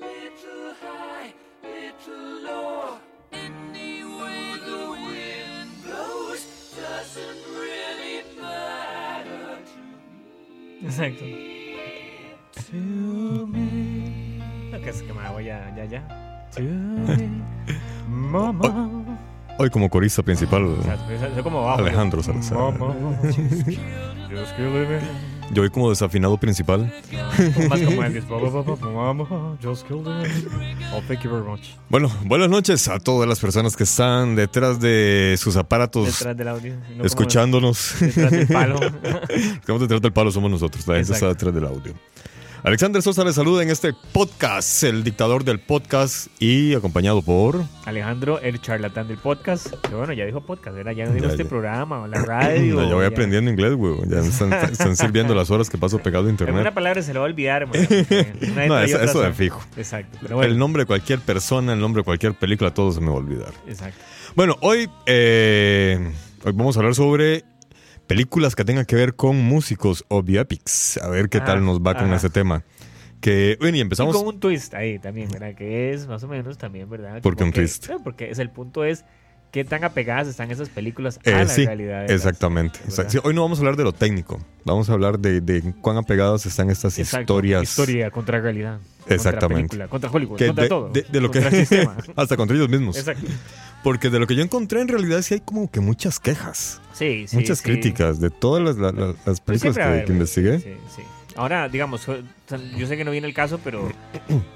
Little high, little low. Any way the wind blows doesn't really matter to Exacto. to me. No, que es que me hago ya, ya, ya. To me, Mama. Hoy como corista principal, O sea, soy- soy como bajo. Alejandro Salazar. Mama. Just kill me. Yo hoy como desafinado principal. Como Más como Elvis. Mama, just killed me. Oh, thank you very much. Bueno, buenas noches a todas las personas que están detrás de sus aparatos Detrás del audio. no como escuchándonos. Detrás del palo. Estamos detrás del palo, somos nosotros. La gente está detrás del audio. Alexander Sosa les saluda en este podcast, el dictador del podcast, y acompañado por. Alejandro, el charlatán del podcast. Que bueno, ya dijo podcast, ¿verdad? Ya no dijo Ya, este ya. programa o la radio. ya voy ya. aprendiendo inglés, güey. Ya me están, están sirviendo las horas que paso pegado a internet. palabra se lo va a olvidar, una No, eso, eso de fijo. Exacto. Pero bueno, El nombre de cualquier persona, el nombre de cualquier película, todo se me va a olvidar. exacto. Bueno, hoy, eh, hoy vamos a hablar sobre películas que tengan que ver con músicos o biopics. A ver qué Ah, tal nos va con ese tema. Que, bueno, y Y empezamos. con un twist ahí también, ¿verdad? Que es más o menos también, ¿verdad? ¿Por qué Como un que- twist? Porque es el punto es qué tan apegadas están esas películas a Eh, la sí, realidad. las- exactamente. hoy no vamos a hablar de lo técnico. Vamos a hablar de, de cuán apegadas están estas Exacto. historias. Historia contra realidad. Exactamente. Contra, película, contra Hollywood, que contra de, todo. de- de lo contra que el sistema. hasta contra ellos mismos. Exacto. Porque de lo que yo encontré en realidad sí hay como que muchas quejas, Sí, sí. muchas sí. críticas de todas las, la- la- las Pues películas que, investigué. Sí, sí. Ahora, digamos, yo sé que no viene el caso, pero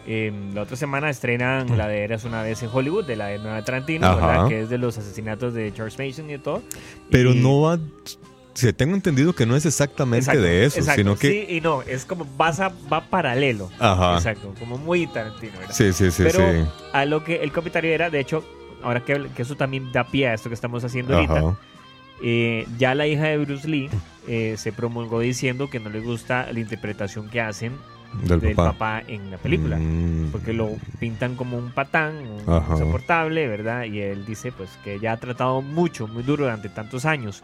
eh, la otra semana estrenan la de Eras una vez en Hollywood, de la de Nueva Tarantino. Que es de los asesinatos de Charles Mason y de todo. Pero Y- no va. Se tengo entendido que no es exactamente Exacto, de eso, exacto. sino que. Sí y no, es como vas a, va paralelo. Ajá. Exacto, como muy Tarantino, ¿verdad? Sí, sí, sí, Pero sí. a lo que el comentario era, de hecho, ahora que, que eso también da pie a esto que estamos haciendo ahorita, Ajá. eh, ya la hija de Bruce Lee eh, se promulgó diciendo que no le gusta la interpretación que hacen Del, del papá. papá. en la película. Mm. Porque lo pintan como un patán, un Ajá. insoportable, ¿verdad? Y él dice pues que ya ha tratado mucho, muy duro durante tantos años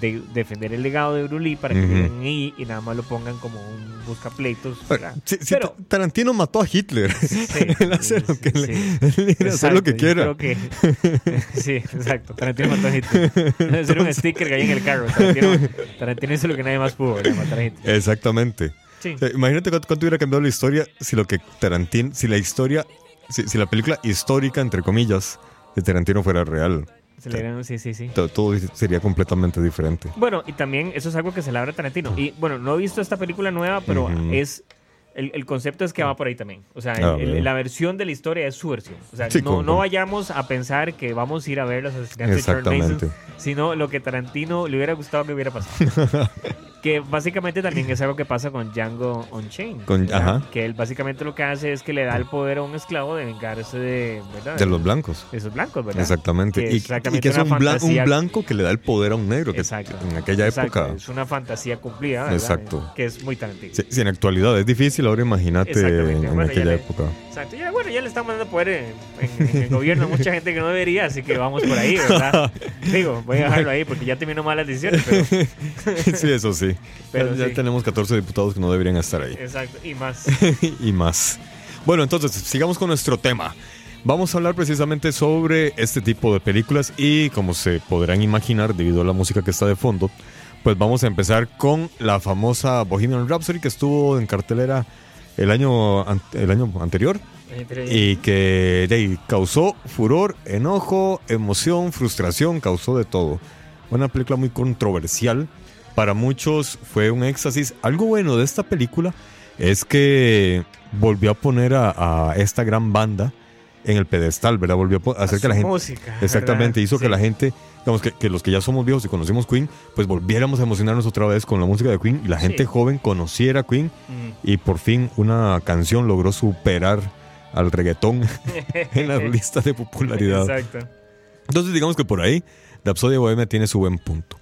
de defender el legado de Bruce Lee para que vengan ahí y nada más lo pongan como un buscapleitos. Sí, sí, Pero- Ta- Tarantino mató a Hitler. Sí, él hace lo que sí, le- hacer lo quiera. creo que- sí, exacto. Tarantino mató a Hitler. Debe ser un sticker que hay en el carro. Tarantino, Tarantino hizo lo que nadie más pudo, matar a Hitler. Exactamente. Sí. O sea, imagínate cuánto, cuánto hubiera cambiado la historia si lo que Tarantino, si la historia, si, si la película histórica, entre comillas, de Tarantino fuera real. Se le dieron- sí, sí, sí. To- Todo, sería completamente diferente. Bueno, y también eso es algo que se labra Tarantino. Y bueno, no he visto esta película nueva, pero es El, el concepto es que va por ahí también. O sea, Ah, el- la versión de la historia es su versión. O sea, Sí, no, no vayamos a pensar que vamos a ir a ver los asesinatos de Charles. Manson, sino lo que Tarantino le hubiera gustado que hubiera pasado. que básicamente también es algo que pasa con Django Unchained. Con- ajá. Que él básicamente lo que hace es que le da el poder a un esclavo de vengarse de, ¿verdad? De los blancos. de esos blancos, ¿verdad? Exactamente. Que Y, es exactamente y que es un, blan- un blanco que le da el poder a un negro. Que Exacto. en aquella Exacto, época. Es una fantasía cumplida, ¿verdad? Exacto. Que es muy Tarantino. Sí, sí, en actualidad es difícil, ahora imagínate en, en Bueno, ya aquella le- época. Exacto. Ya, bueno, ya le estamos dando poder en, en- en el gobierno a mucha gente que no debería, así que vamos por ahí, ¿verdad? Digo, voy a dejarlo ahí porque ya terminó malas decisiones, pero sí, eso sí. Pero ya ya sí. tenemos 14 diputados que no deberían estar ahí. exacto. Y más. y más. Bueno, entonces, sigamos con nuestro tema. Vamos a hablar precisamente sobre este tipo de películas y como se podrán imaginar debido a la música que está de fondo, pues vamos a empezar con la famosa Bohemian Rhapsody que estuvo en cartelera el año, el año anterior y que de causó furor, enojo, emoción, frustración, causó de todo. Una película muy controversial. Para muchos fue un éxtasis. Algo bueno de esta película es que volvió a poner a, a esta gran banda en el pedestal, ¿verdad? Volvió a hacer que la gente... Música, Exactamente, ¿verdad? hizo que la gente, digamos que, que los que ya somos viejos y conocimos Queen, pues volviéramos a emocionarnos otra vez con la música de Queen y la gente Sí. joven conociera Queen Mm. y por fin una canción logró superar al reggaetón en las listas de popularidad. Exacto. Entonces digamos que por ahí Rhapsody Bohemia tiene su buen punto.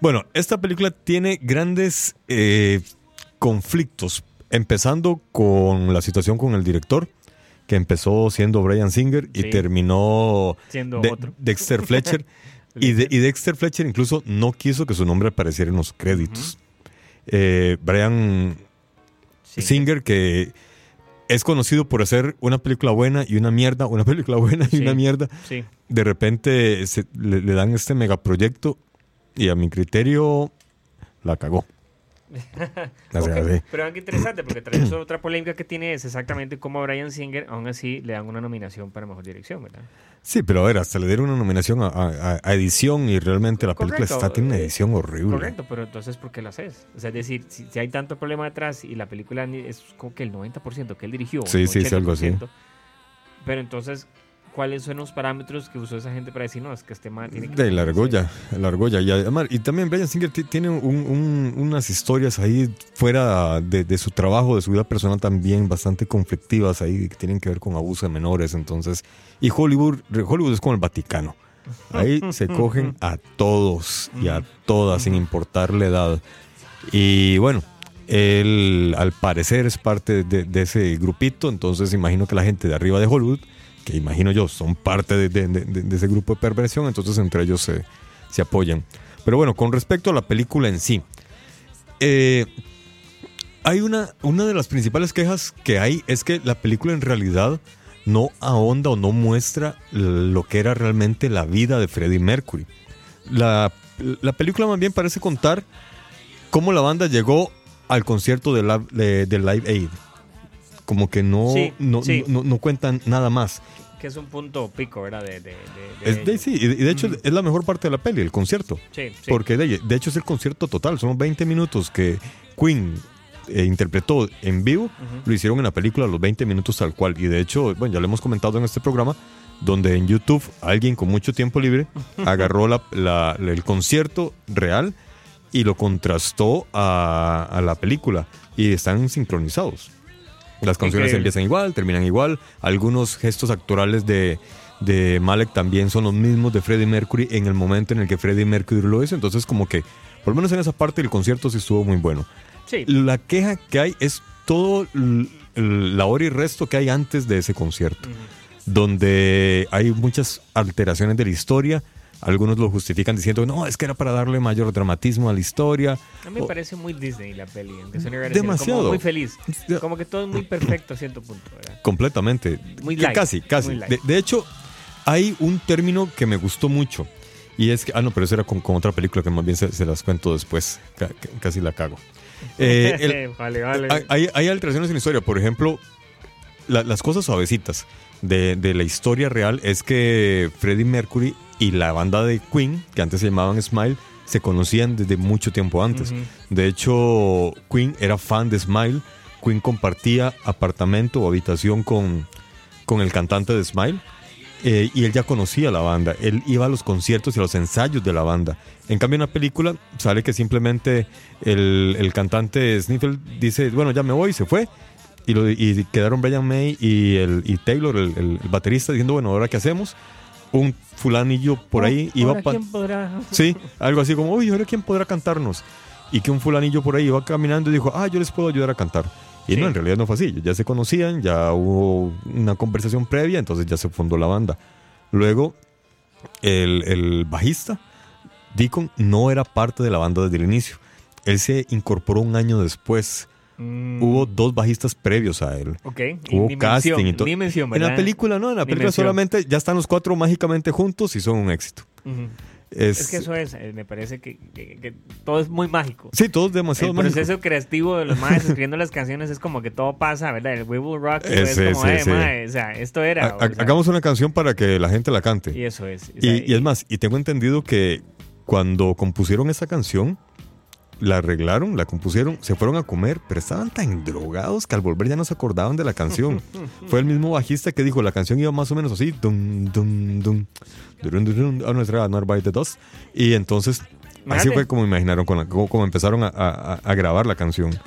Bueno, esta película tiene grandes eh, conflictos, empezando con la situación con el director, que empezó siendo Brian Singer y Sí. terminó Siendo de- otro. Dexter Fletcher. y, de- y Dexter Fletcher incluso no quiso que su nombre apareciera en los créditos. Eh, Brian. Singer, que es conocido por hacer una película buena y una mierda, una película buena y Sí. una mierda, Sí. de repente se- le, le dan este megaproyecto y a mi criterio la cagó. Pero algo interesante, porque vez otra polémica que tiene es exactamente cómo a Brian Singer, aún así, le dan una nominación para mejor dirección, ¿verdad? Sí, pero a ver, hasta le dieron una nominación a, a- a edición y realmente la película está, tiene una eh, edición horrible. Correcto, pero entonces, ¿por qué lo haces? O sea, es decir, si, si hay tanto problema detrás y la película es como que el 90% que él dirigió, Sí, sí, sí, algo así. 80%, Pero entonces, ¿cuáles son los parámetros que usó esa gente para decir, no, es que este man tiene que... De la argolla, la argolla. Y, además- y también Brian Singer ti- tiene un- un- unas historias ahí fuera de, de su trabajo, de su vida personal también bastante conflictivas ahí que tienen que ver con abuso de menores. Entonces, y Hollywood, Hollywood es como el Vaticano. Ahí se cogen a todos y a todas sin importar la edad. Y bueno, él al parecer es parte de, de ese grupito, entonces imagino que la gente de arriba de Hollywood, que imagino yo son parte de, ese grupo de perversión, entonces entre ellos se, se apoyan. Pero bueno, con respecto a la película en sí, eh, hay una, una de las principales quejas que hay es que la película en realidad no ahonda o no muestra lo que era realmente la vida de Freddie Mercury. La, la película más bien parece contar cómo la banda llegó al concierto de, la- de Live Aid. Como que no, Sí, no, sí. no, no cuentan nada más. Que es un punto pico, ¿verdad? De, de, de- Es sí, y de, hecho es la mejor parte de la peli, el concierto. Sí, sí. Porque de, hecho es el concierto total, son 20 minutos que Queen eh, interpretó en vivo, lo hicieron en la película los 20 minutos tal cual. Y de hecho, bueno, ya lo hemos comentado en este programa, donde en YouTube alguien con mucho tiempo libre agarró la- la- el concierto real y lo contrastó a, a la película y están sincronizados. Las canciones empiezan igual, terminan igual. Algunos gestos actorales de, de Malek también son los mismos de Freddie Mercury en el momento en el que Freddie Mercury lo hizo. Entonces, como que, por lo menos en esa parte, el concierto sí estuvo muy bueno. Sí. La queja que hay es todo la hora y resto que hay antes de ese concierto, donde hay muchas alteraciones de la historia. Algunos lo justifican diciendo, no, es que era para darle mayor dramatismo a la historia. A mí me O- parece muy Disney la peli. Demasiado. Como muy feliz. Como que todo es muy perfecto a cierto punto, ¿verdad? Completamente. Muy light, Casi, casi. muy light. De, de hecho, hay un término que me gustó mucho. Y es que, ah, no, pero eso era con, con otra película que más bien se, se las cuento después. Ca- casi la cago. Eh, el- vale, vale. hay, hay- hay alteraciones en la historia. Por ejemplo, la- las cosas suavecitas de, de la historia real es que Freddie Mercury y la banda de Queen, que antes se llamaban Smile, se conocían desde mucho tiempo antes. De hecho, Queen era fan de Smile Queen compartía apartamento o habitación con, con el cantante de Smile. eh, y él ya conocía la banda, él iba a los conciertos y a los ensayos de la banda. En cambio, en la película sale que simplemente el, el cantante Sniffle dice, bueno, ya me voy, y se fue. Y, lo- y quedaron Brian May y, el, y Taylor, el, el- el baterista, diciendo, bueno, ¿ahora qué hacemos? Un fulanillo por ahí iba Ahora, ¿quién podrá? Sí, algo así como, uy, ¿ahora quién podrá cantarnos? Y que un fulanillo por ahí iba caminando y dijo, ah, yo les puedo ayudar a cantar. Y Sí. no, en realidad no fue así. Ya se conocían, ya hubo una conversación previa, entonces ya se fundó la banda. Luego, el, el bajista, Deacon, no era parte de la banda desde el inicio. Él se incorporó un año después. Mm, Hubo dos bajistas previos a él. Ok. Hubo Dimensión, casting y todo. Dimensión, En la película no, en la película Dimensión. solamente ya están los cuatro mágicamente juntos y son un éxito. Es, Es que eso es, eh, me parece que, que- que todo es muy mágico. Sí, todo es demasiado el mágico. proceso creativo de los más escribiendo las canciones es como que todo pasa, ¿verdad? El We Will Rock Eh, es sí, como, eh, mae, o sea, esto era. Ha- o sea, Hagamos una canción para que la gente la cante. Y eso es. o sea, Y, y es más, y tengo entendido que cuando compusieron esa canción, la arreglaron, la compusieron, se fueron a comer, pero estaban tan drogados que al volver ya no se acordaban de la canción. Fue el mismo bajista que dijo, la canción iba más o menos así, dum, dum, dum, era Not by the Dust. Y entonces, así fue como imaginaron, con la- como, como empezaron a, a- a grabar la canción.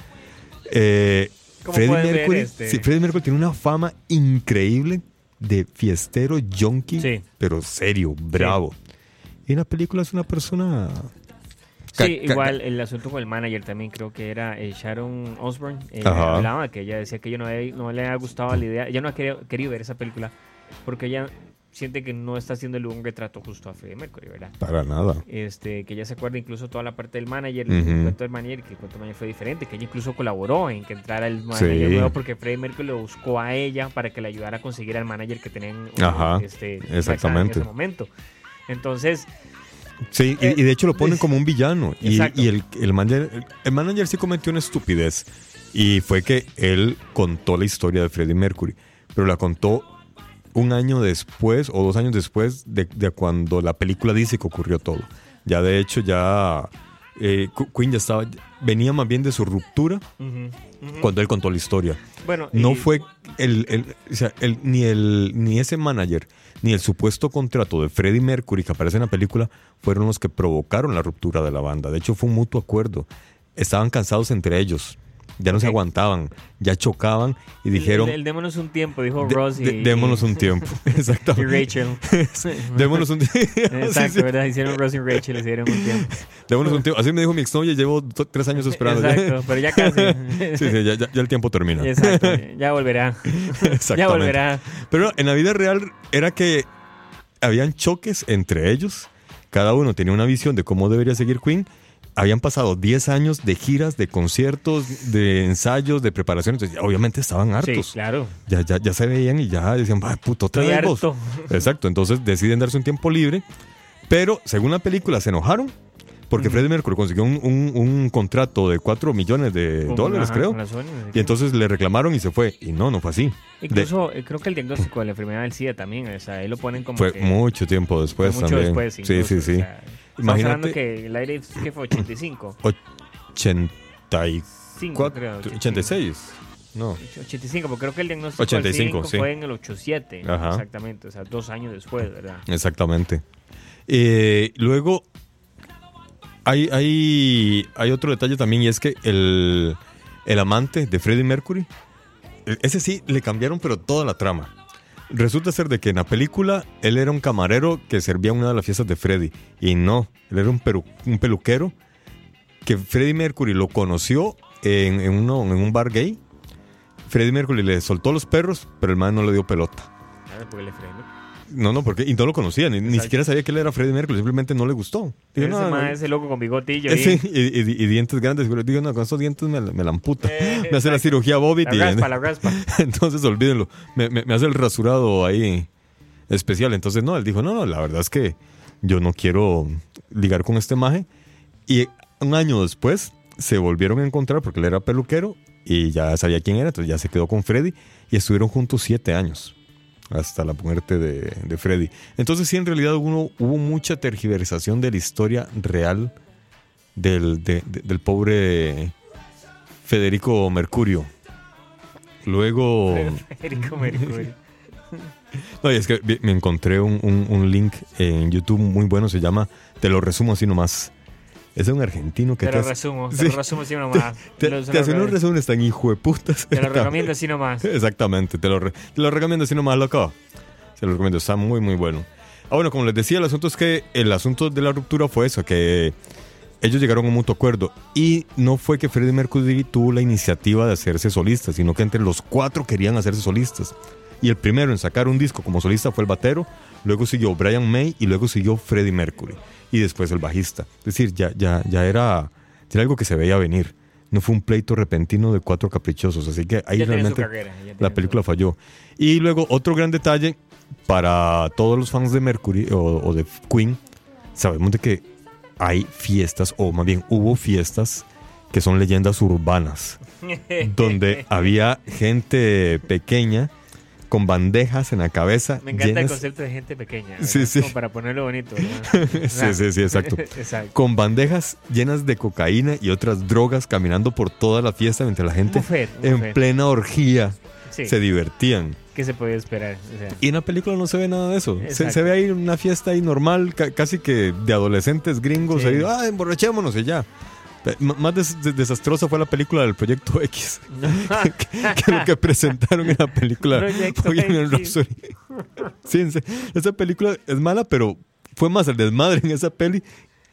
Eh, ¿Cómo Freddie Mercury, este? sí, Freddie Mercury tiene una fama increíble de fiestero, junkie, Sí. pero serio, bravo. Y en la película es una persona... Sí, igual el asunto con el manager también creo que era eh, Sharon Osbourne. eh, hablaba que ella decía que ella no, había- no le había gustado la idea, ella no ha querido, querido ver esa película porque ella siente que no está haciendo un retrato justo a Freddie Mercury, ¿verdad? Para nada. Este, que ella se acuerda incluso toda la parte del manager, el cuento del manager, que el cuento del manager fue diferente, que ella incluso colaboró en que entrara el manager Sí. nuevo porque Freddie Mercury lo buscó a ella para que le ayudara a conseguir al manager que tenían Ajá, este, exactamente. en ese momento. Entonces, Sí, y, Eh, y de hecho lo ponen es- como un villano. Y, y el, el, manager, el, el manager sí cometió una estupidez. Y fue que él contó la historia de Freddie Mercury. Pero la contó un año después o dos años después de, de cuando la película dice que ocurrió todo. Ya de hecho ya eh, Qu- Queen ya estaba, venía más bien de su ruptura cuando él contó la historia. bueno, No y- fue el, el- o sea, el- ni, el, ni ese manager ni el supuesto contrato de Freddie Mercury que aparece en la película fueron los que provocaron la ruptura de la banda. De hecho, fue un mutuo acuerdo. Estaban cansados entre ellos. Ya no se aguantaban. Ya chocaban y dijeron... el- el démonos un tiempo, dijo "De- Ross y, de- démonos un tiempo. y Exactamente. Rachel. démonos un tiempo. Exacto, ¿verdad? Hicieron Ross y Rachel, les dieron un tiempo. Démonos un tiempo. Así me dijo mi exnovia, llevo tres años esperando. Exacto, pero ya casi. sí, sí, ya, ya- ya el tiempo termina. Exacto, ya volverá. Ya volverá. Pero en la vida real era que habían choques entre ellos. Cada uno tenía una visión de cómo debería seguir Queen. Habían pasado 10 años de giras, de conciertos, de ensayos, de preparaciones. Entonces, obviamente estaban Sí, hartos. claro. ya, ya, ya se veían y ya decían, "Ay, puto, otra vez vos". harto. Exacto. Entonces deciden darse un tiempo libre. Pero según la película se enojaron porque Freddie Mercury consiguió un, un- un contrato de 4 millones de dólares, ajá, creo. Sony, no Y entonces le reclamaron y se fue. Y no, no fue así. Incluso eh, creo que el diagnóstico de la enfermedad del SIDA tamén, o sea, ahí lo ponen como fue que mucho tiempo después mucho también. después. sí, incluso, sí, sí. o sea, Imagínate- hablando que el aire que fue 85. 84, 5, creo. 86. No. 85, porque creo que el diagnóstico 85, del sí. fue en el 87. Ajá. Exactamente, o sea, dos años después, ¿verdad? Exactamente. Eh, luego, hay, hay, hay otro detalle también y es que el, el amante de Freddie Mercury, e- ese sí le cambiaron pero toda la trama. Resulta ser de que en la película él era un camarero que servía una de las fiestas de Freddie y no, él era un, peru- un peluquero que Freddie Mercury lo conoció en, en en un bar gay. Freddie Mercury le soltó los perros, pero el man no le dio pelota. ¿Sabes? Porque le. No, no, porque y no lo conocía, ni, ni siquiera sabía que él era Freddie Mercury, simplemente no le gustó. Digo, Ese no, no, ese loco con bigotillo. eh, ahí. sí, y, y- y dientes grandes. pero Digo, no, con esos dientes me, la- me la amputa. Eh, me hace la cirugía Bobbitt La y raspa, la raspa. entonces olvídenlo. Me, me- me hace el rasurado ahí especial. Entonces, no, él dijo, no, no, la verdad es que yo no quiero ligar con este maje. Y un año después se volvieron a encontrar porque él era peluquero y ya sabía quién era, entonces ya se quedó con Freddy y estuvieron juntos siete años hasta la muerte de, de Freddy. Entonces sí, en realidad hubo, hubo mucha tergiversación de la historia real del, de- de- del pobre Federico Mercurio. Luego. Federico Mercury. No, y es que me encontré un, un- un link en YouTube muy bueno, se llama Te lo resumo así nomás. Es un argentino que Te te, lo hace, resumo, te Sí. lo resumo así nomás. te, te se lo hace unos re- resúmenes tan hijo de putas. Te lo recomiendo así nomás. Exactamente, te lo, re- te lo recomiendo así nomás, loco. Se lo recomiendo, está muy, muy bueno. Ah, bueno, como les decía, el asunto es que el asunto de la ruptura fue eso, que ellos llegaron a un mutuo acuerdo. Y no fue que Freddie Mercury tuvo la iniciativa de hacerse solista, sino que entre los cuatro querían hacerse solistas. Y el primero en sacar un disco como solista fue el batero, luego siguió Brian May y luego siguió Freddie Mercury. Y después el bajista. Es decir, ya, ya, ya era, era algo que se veía venir. No fue un pleito repentino de cuatro caprichosos. Así que ahí Ya realmente carrera, la película falló. Y luego otro gran detalle para todos los fans de Mercury o, o de Queen, sabemos de que hay fiestas, o más bien hubo fiestas que son leyendas urbanas, donde había gente pequeña con bandejas en la cabeza Me encanta el llenas, concepto de gente pequeña. ¿verdad? Sí, sí. Como para ponerlo bonito. Sí, sí, sí, exacto. exacto. con bandejas llenas de cocaína y otras drogas caminando por toda la fiesta mientras la gente un en plena orgía Sí, se divertían. ¿qué se podía esperar? O sea, Y en la película no se ve nada de eso. Se, ve ahí una fiesta ahí normal, ca- casi que de adolescentes gringos. Sí. Ahí, ah, emborrachémonos y ya. M- Más des- des- desastrosa fue la película del Proyecto X que, que lo que presentaron en la película Bohemian. Rhapsody. Sí, esa película es mala, pero fue más el desmadre en esa peli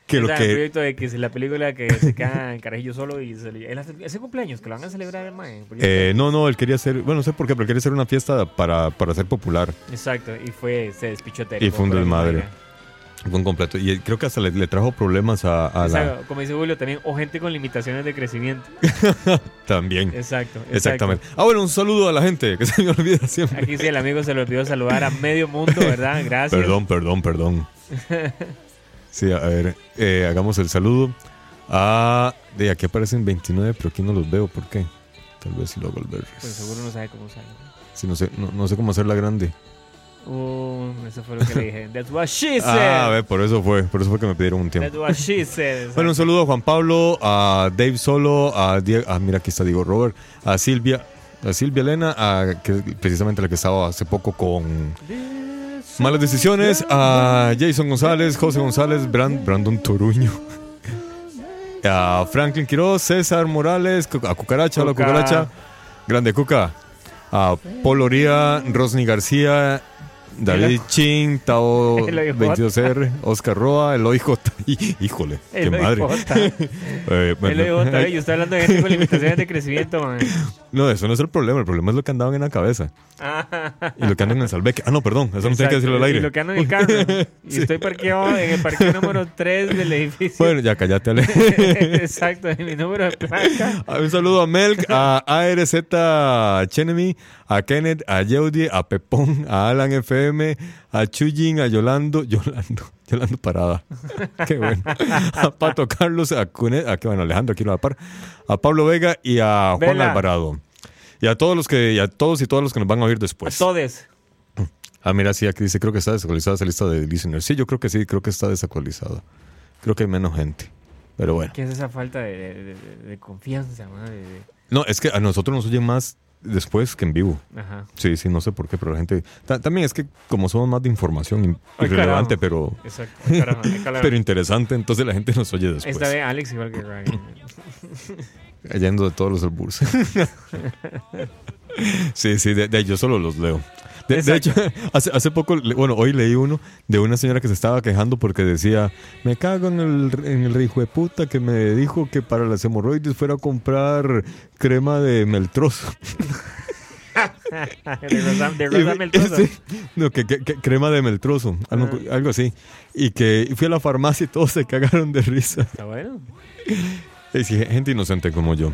que o lo sea, que... El proyecto X, la película que se queda en carajillo solo y se le- ese cumpleaños que lo van a celebrar, Proyecto Eh, no, no, él quería hacer, bueno, no sé por qué, pero quería hacer una fiesta para, para ser popular. Exacto, y fue, se despichó Y fue un desmadre. Fue un completo. Y creo que hasta le, le trajo problemas a, a la... como dice Julio, también, o gente con limitaciones de crecimiento. También. Exacto, exacto. Exactamente. Ah, bueno, un saludo a la gente, que se me olvida siempre. Aquí sí, el amigo se le olvidó saludar a medio mundo, ¿verdad? Gracias. Perdón, perdón, perdón. Sí, a ver, eh, hagamos el saludo. Ah, de aquí aparecen 29, pero aquí no los veo. ¿Por qué? Tal vez si lo hago al ver. Pues seguro no sabe cómo sale. Sí, no sé, no, no sé cómo hacerla grande. Uh, eso fue lo que le dije. That's what she said. Ah, a ver, por eso fue, por eso fue que me pidieron un That's tiempo. what she said. Bueno, un saludo a Juan Pablo, a Dave Solo, a Diego, ah, mira, aquí está Diego Robert, a Silvia, a Silvia Elena, a, que es precisamente la que estaba hace poco con Malas Decisiones, a Jason González, José González, Brand- Brandon Toruño, a Franklin Quiroz, César Morales, a Cucaracha, hola Cuca. Cucaracha, Grande Cuca, a Paul Oría, Rosny García, David Chin, Tao El OIJ. 22R, Oscar Roa, Eloy J. Híjole, qué madre. Eh, El OIJ, eh, yo estoy hablando de gente con limitaciones de crecimiento, man. No, eso no es el problema. El problema es lo que andaban en la cabeza. Y lo que andan en el salveque. Ah, no, perdón. Eso no tiene que decirlo al Y aire. lo que ando en el carro. Y Sí. estoy parqueado en el parqueo número 3 del edificio. Bueno, ya cállate, Ale. Exacto, en mi número de placa. Ah, Un saludo a Melk, a ARZ Chenemy, a Kenneth, a Yeudi, a Pepón, a Alan FM, a Chuyin, a Yolando, Yolando, Yolando Parada. Qué bueno. A Pato Carlos, a Cunet, a que bueno, Alejandro aquí lo va a par, a Pablo Vega y a Juan Vela. Alvarado. Y a todos los que, y a todos y todas los que nos van a oír A después. todos. Ah, mira, sí, aquí dice, creo que está desactualizada esa lista de listeners. Sí, yo creo que sí, creo que está desactualizada. Creo que hay menos gente. Pero bueno. ¿Qué es esa falta de, de- de- de confianza? De- de- No, es que a nosotros nos oyen más después que en vivo. Ajá. Sí, sí, no sé por qué, pero la gente... ta- también es que como somos más de información in- Ay, irrelevante, pero, Exacto. Ay, carajo, ay, carajo. pero interesante, entonces la gente nos oye después. Esta vez Alex igual que Ryan. Yendo de todos los alburs. sí, sí, de, de- yo solo los leo. De, de hecho, hace, hace poco, bueno, hoy leí uno de una señora que se estaba quejando porque decía, me cago en el, en el hijo de puta que me dijo que para las hemorroides fuera a comprar crema de meltroso. de Rosa, de Rosa sí, no, que, que- que crema de meltroso, algo, Ah. algo así. Y que fui a la farmacia y todos se cagaron de risa. Está bueno. Sí, gente inocente como yo.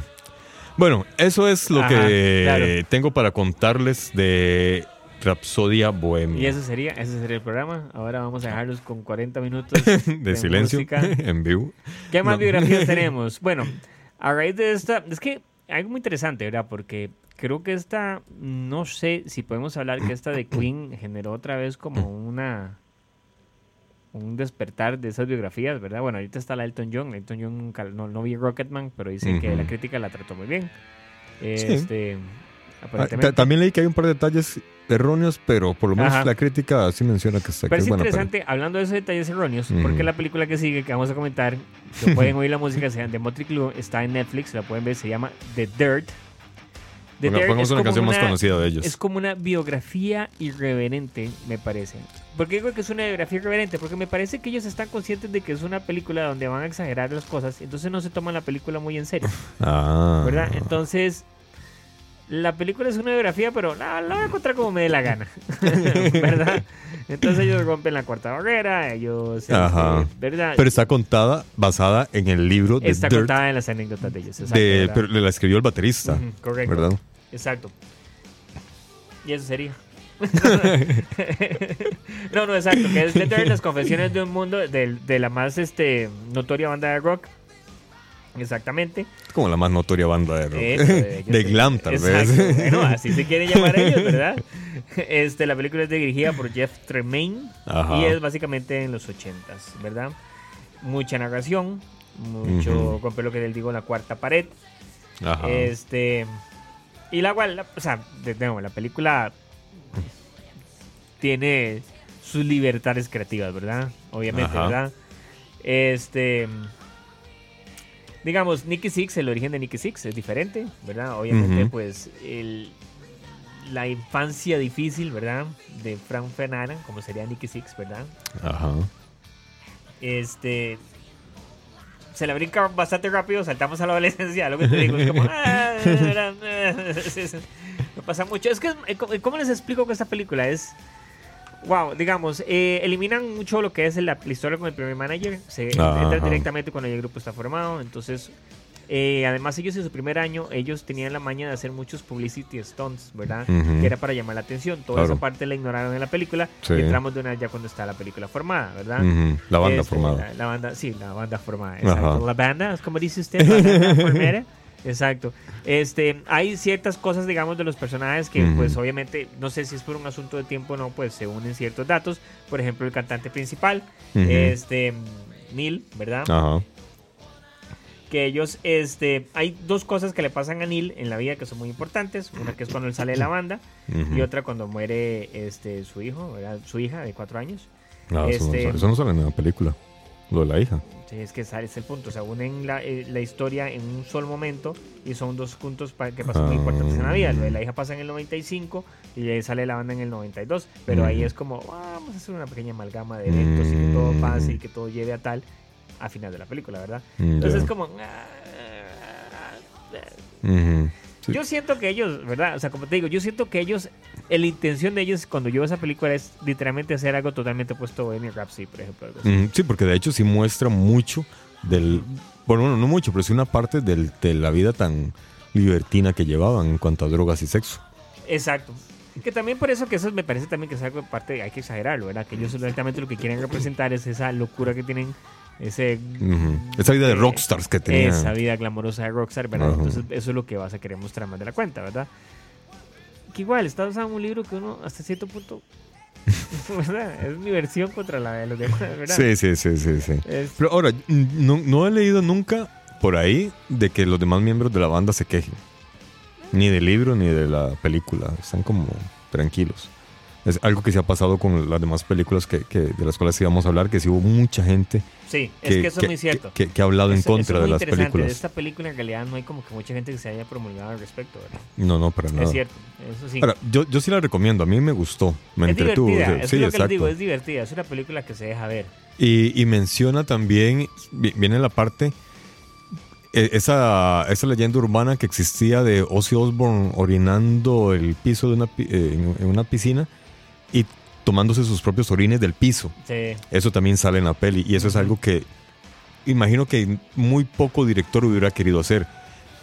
Bueno, eso es lo Ajá, que claro. tengo para contarles de Rapsodia Bohemia. Y eso sería, ese sería el programa. Ahora vamos a dejarlos con 40 minutos de silencio música. en vivo. ¿Qué más No. biografías tenemos? Bueno, a raíz de esta, es que algo muy interesante, ¿verdad? Porque creo que esta, no sé si podemos hablar que esta de Queen generó otra vez como una un despertar de esas biografías, ¿verdad? Bueno, ahorita está la Elton John. Elton John nunca, no, no vi Rocketman, pero dicen que la crítica la trató muy bien. Este, Ah, aparentemente. ta- También leí que hay un par de detalles erróneos, pero por lo menos Ajá. la crítica sí menciona que, está, Pero es es buena. peli. interesante, hablando de esos detalles erróneos, porque la película que sigue, que vamos a comentar, que pueden oír la música, se llama The Motley Crue, está en Netflix, la pueden ver, se llama The Dirt. The Ponga- Dirt es una como canción más conocida de ellos. Es como una biografía irreverente, me parece. ¿Por qué digo que es una biografía irreverente? Porque me parece que ellos están conscientes de que es una película donde van a exagerar las cosas, entonces no se toman la película muy en serio, Ah. ¿verdad? Entonces, la película es una biografía, pero la, la voy a contar como me dé la gana, ¿verdad? Entonces ellos rompen la cuarta barrera, ellos, este, Ajá. ¿verdad? Pero está contada, basada en el libro de Está Dirt, contada en las anécdotas de ellos, exacto, de, pero la escribió el baterista, correcto. ¿verdad? Exacto. Y eso sería. no, no, exacto. Que es Dirt, las confesiones de un mundo de, de la más este, notoria banda de rock. Exactamente. Es como la más notoria banda de rock. Eso, de glam, tal Exacto. vez. Bueno, así se quieren llamar ellos, ¿verdad? Este, la película es dirigida por Jeff Tremaine Ajá. y es básicamente en los ochentas, ¿verdad? Mucha narración, mucho, Ujú. romper lo que les digo, la cuarta pared. Ajá. Este. Y la cual, o sea, de nuevo, la película tiene sus libertades creativas, ¿verdad? Obviamente, Ajá. ¿verdad? Este. Digamos, Nicky Six, el origen de Nicky Six es diferente, ¿verdad? Obviamente, pues, el, la infancia difícil, ¿verdad? De Frank Fernanda, como sería Nicky Six, ¿verdad? Ajá. este se la brinca bastante rápido, saltamos a la adolescencia, lo que te digo, es como ah, sí. no pasa mucho. Es que, eh, ¿cómo- ¿cómo les explico que esta película es? Wow, digamos, eh, eliminan mucho lo que es la, la historia con el primer manager, se Ajá. entra directamente cuando el grupo está formado, entonces... eh, además ellos en su primer año ellos tenían la maña de hacer muchos publicity stunts, ¿verdad? Que era para llamar la atención. Toda Claro. esa parte la ignoraron en la película Sí. y entramos de una ya cuando está la película formada, ¿verdad? La banda Este, formada. La, la banda, sí, la banda formada. Exacto. La banda, como dice usted, la banda formera. Exacto. Este, hay ciertas cosas, digamos, de los personajes que, pues, obviamente, no sé si es por un asunto de tiempo o no, pues se unen ciertos datos. Por ejemplo, el cantante principal, este, Neil, ¿verdad? Ajá. que ellos, este, hay dos cosas que le pasan a Neil en la vida que son muy importantes. Una que es cuando él sale de la banda y otra cuando muere, este, su hijo, ¿verdad? su hija de cuatro años. Ah, eso, no este- sale, eso no sale en la película. Lo de la hija. Sí, es que ese es el punto. O sea, unen la, eh, la historia en un solo momento y son dos puntos que pasan muy Ah. importantes en la vida. Lo de la hija pasa en el 95 y ahí sale la banda en el 92. Pero ahí Mm. es como, "Ah, vamos a hacer una pequeña amalgama de eventos y que todo Mm. pase y que todo lleve a tal a final de la película, ¿verdad? Mm, Entonces es como... ah, Ujú. Sí. Yo siento que ellos, ¿verdad? O sea, como te digo, yo siento que ellos, la intención de ellos cuando yo veo esa película es literalmente hacer algo totalmente opuesto a Bohemian Rhapsody, por ejemplo. algo así. Mm, Sí, porque de hecho sí muestra mucho del... Bueno, bueno, no mucho, pero sí una parte del- de la vida tan libertina que llevaban en cuanto a drogas y sexo. Exacto. Que también por eso que eso me parece también que es algo parte, hay que exagerarlo, ¿verdad? Que ellos directamente lo que quieren representar es esa locura que tienen, ese... Esa vida de eh, rockstars que tenían. Esa vida glamorosa de rockstar, ¿verdad? Entonces eso es lo que vas a querer mostrar más de la cuenta, ¿verdad? Que igual, está en un libro que uno hasta cierto punto... ¿verdad? Es mi versión contra la de los demás, ¿verdad? Sí, sí, sí, sí, sí. Es- Pero ahora, no, no he leído nunca por ahí de que los demás miembros de la banda se quejen. Ni del libro ni de la película. Están como tranquilos. Es algo que se ha pasado con las demás películas que, que- de las cuales íbamos a hablar, que sí hubo mucha gente sí, es que eso es muy cierto. que- que ha hablado en Eso- eso contra es de las interesante. De películas. esta película en realidad no hay como que mucha gente que se haya promulgado al respecto, ¿verdad? No, no, para nada. Es cierto, eso sí. Ahora, yo, yo sí la recomiendo, a mí me gustó, me es entretuvo. divertida, o sea, es sí, lo que les digo, es divertida, es una película que se deja ver. Y, y menciona también, vi- viene la parte, eh, esa, esa leyenda urbana que existía de Ozzy Osbourne orinando el piso de una, eh, en, en una piscina y tomándose sus propios orines del piso. Sí, Eso también sale en la peli y eso es algo que imagino que muy poco director hubiera querido hacer.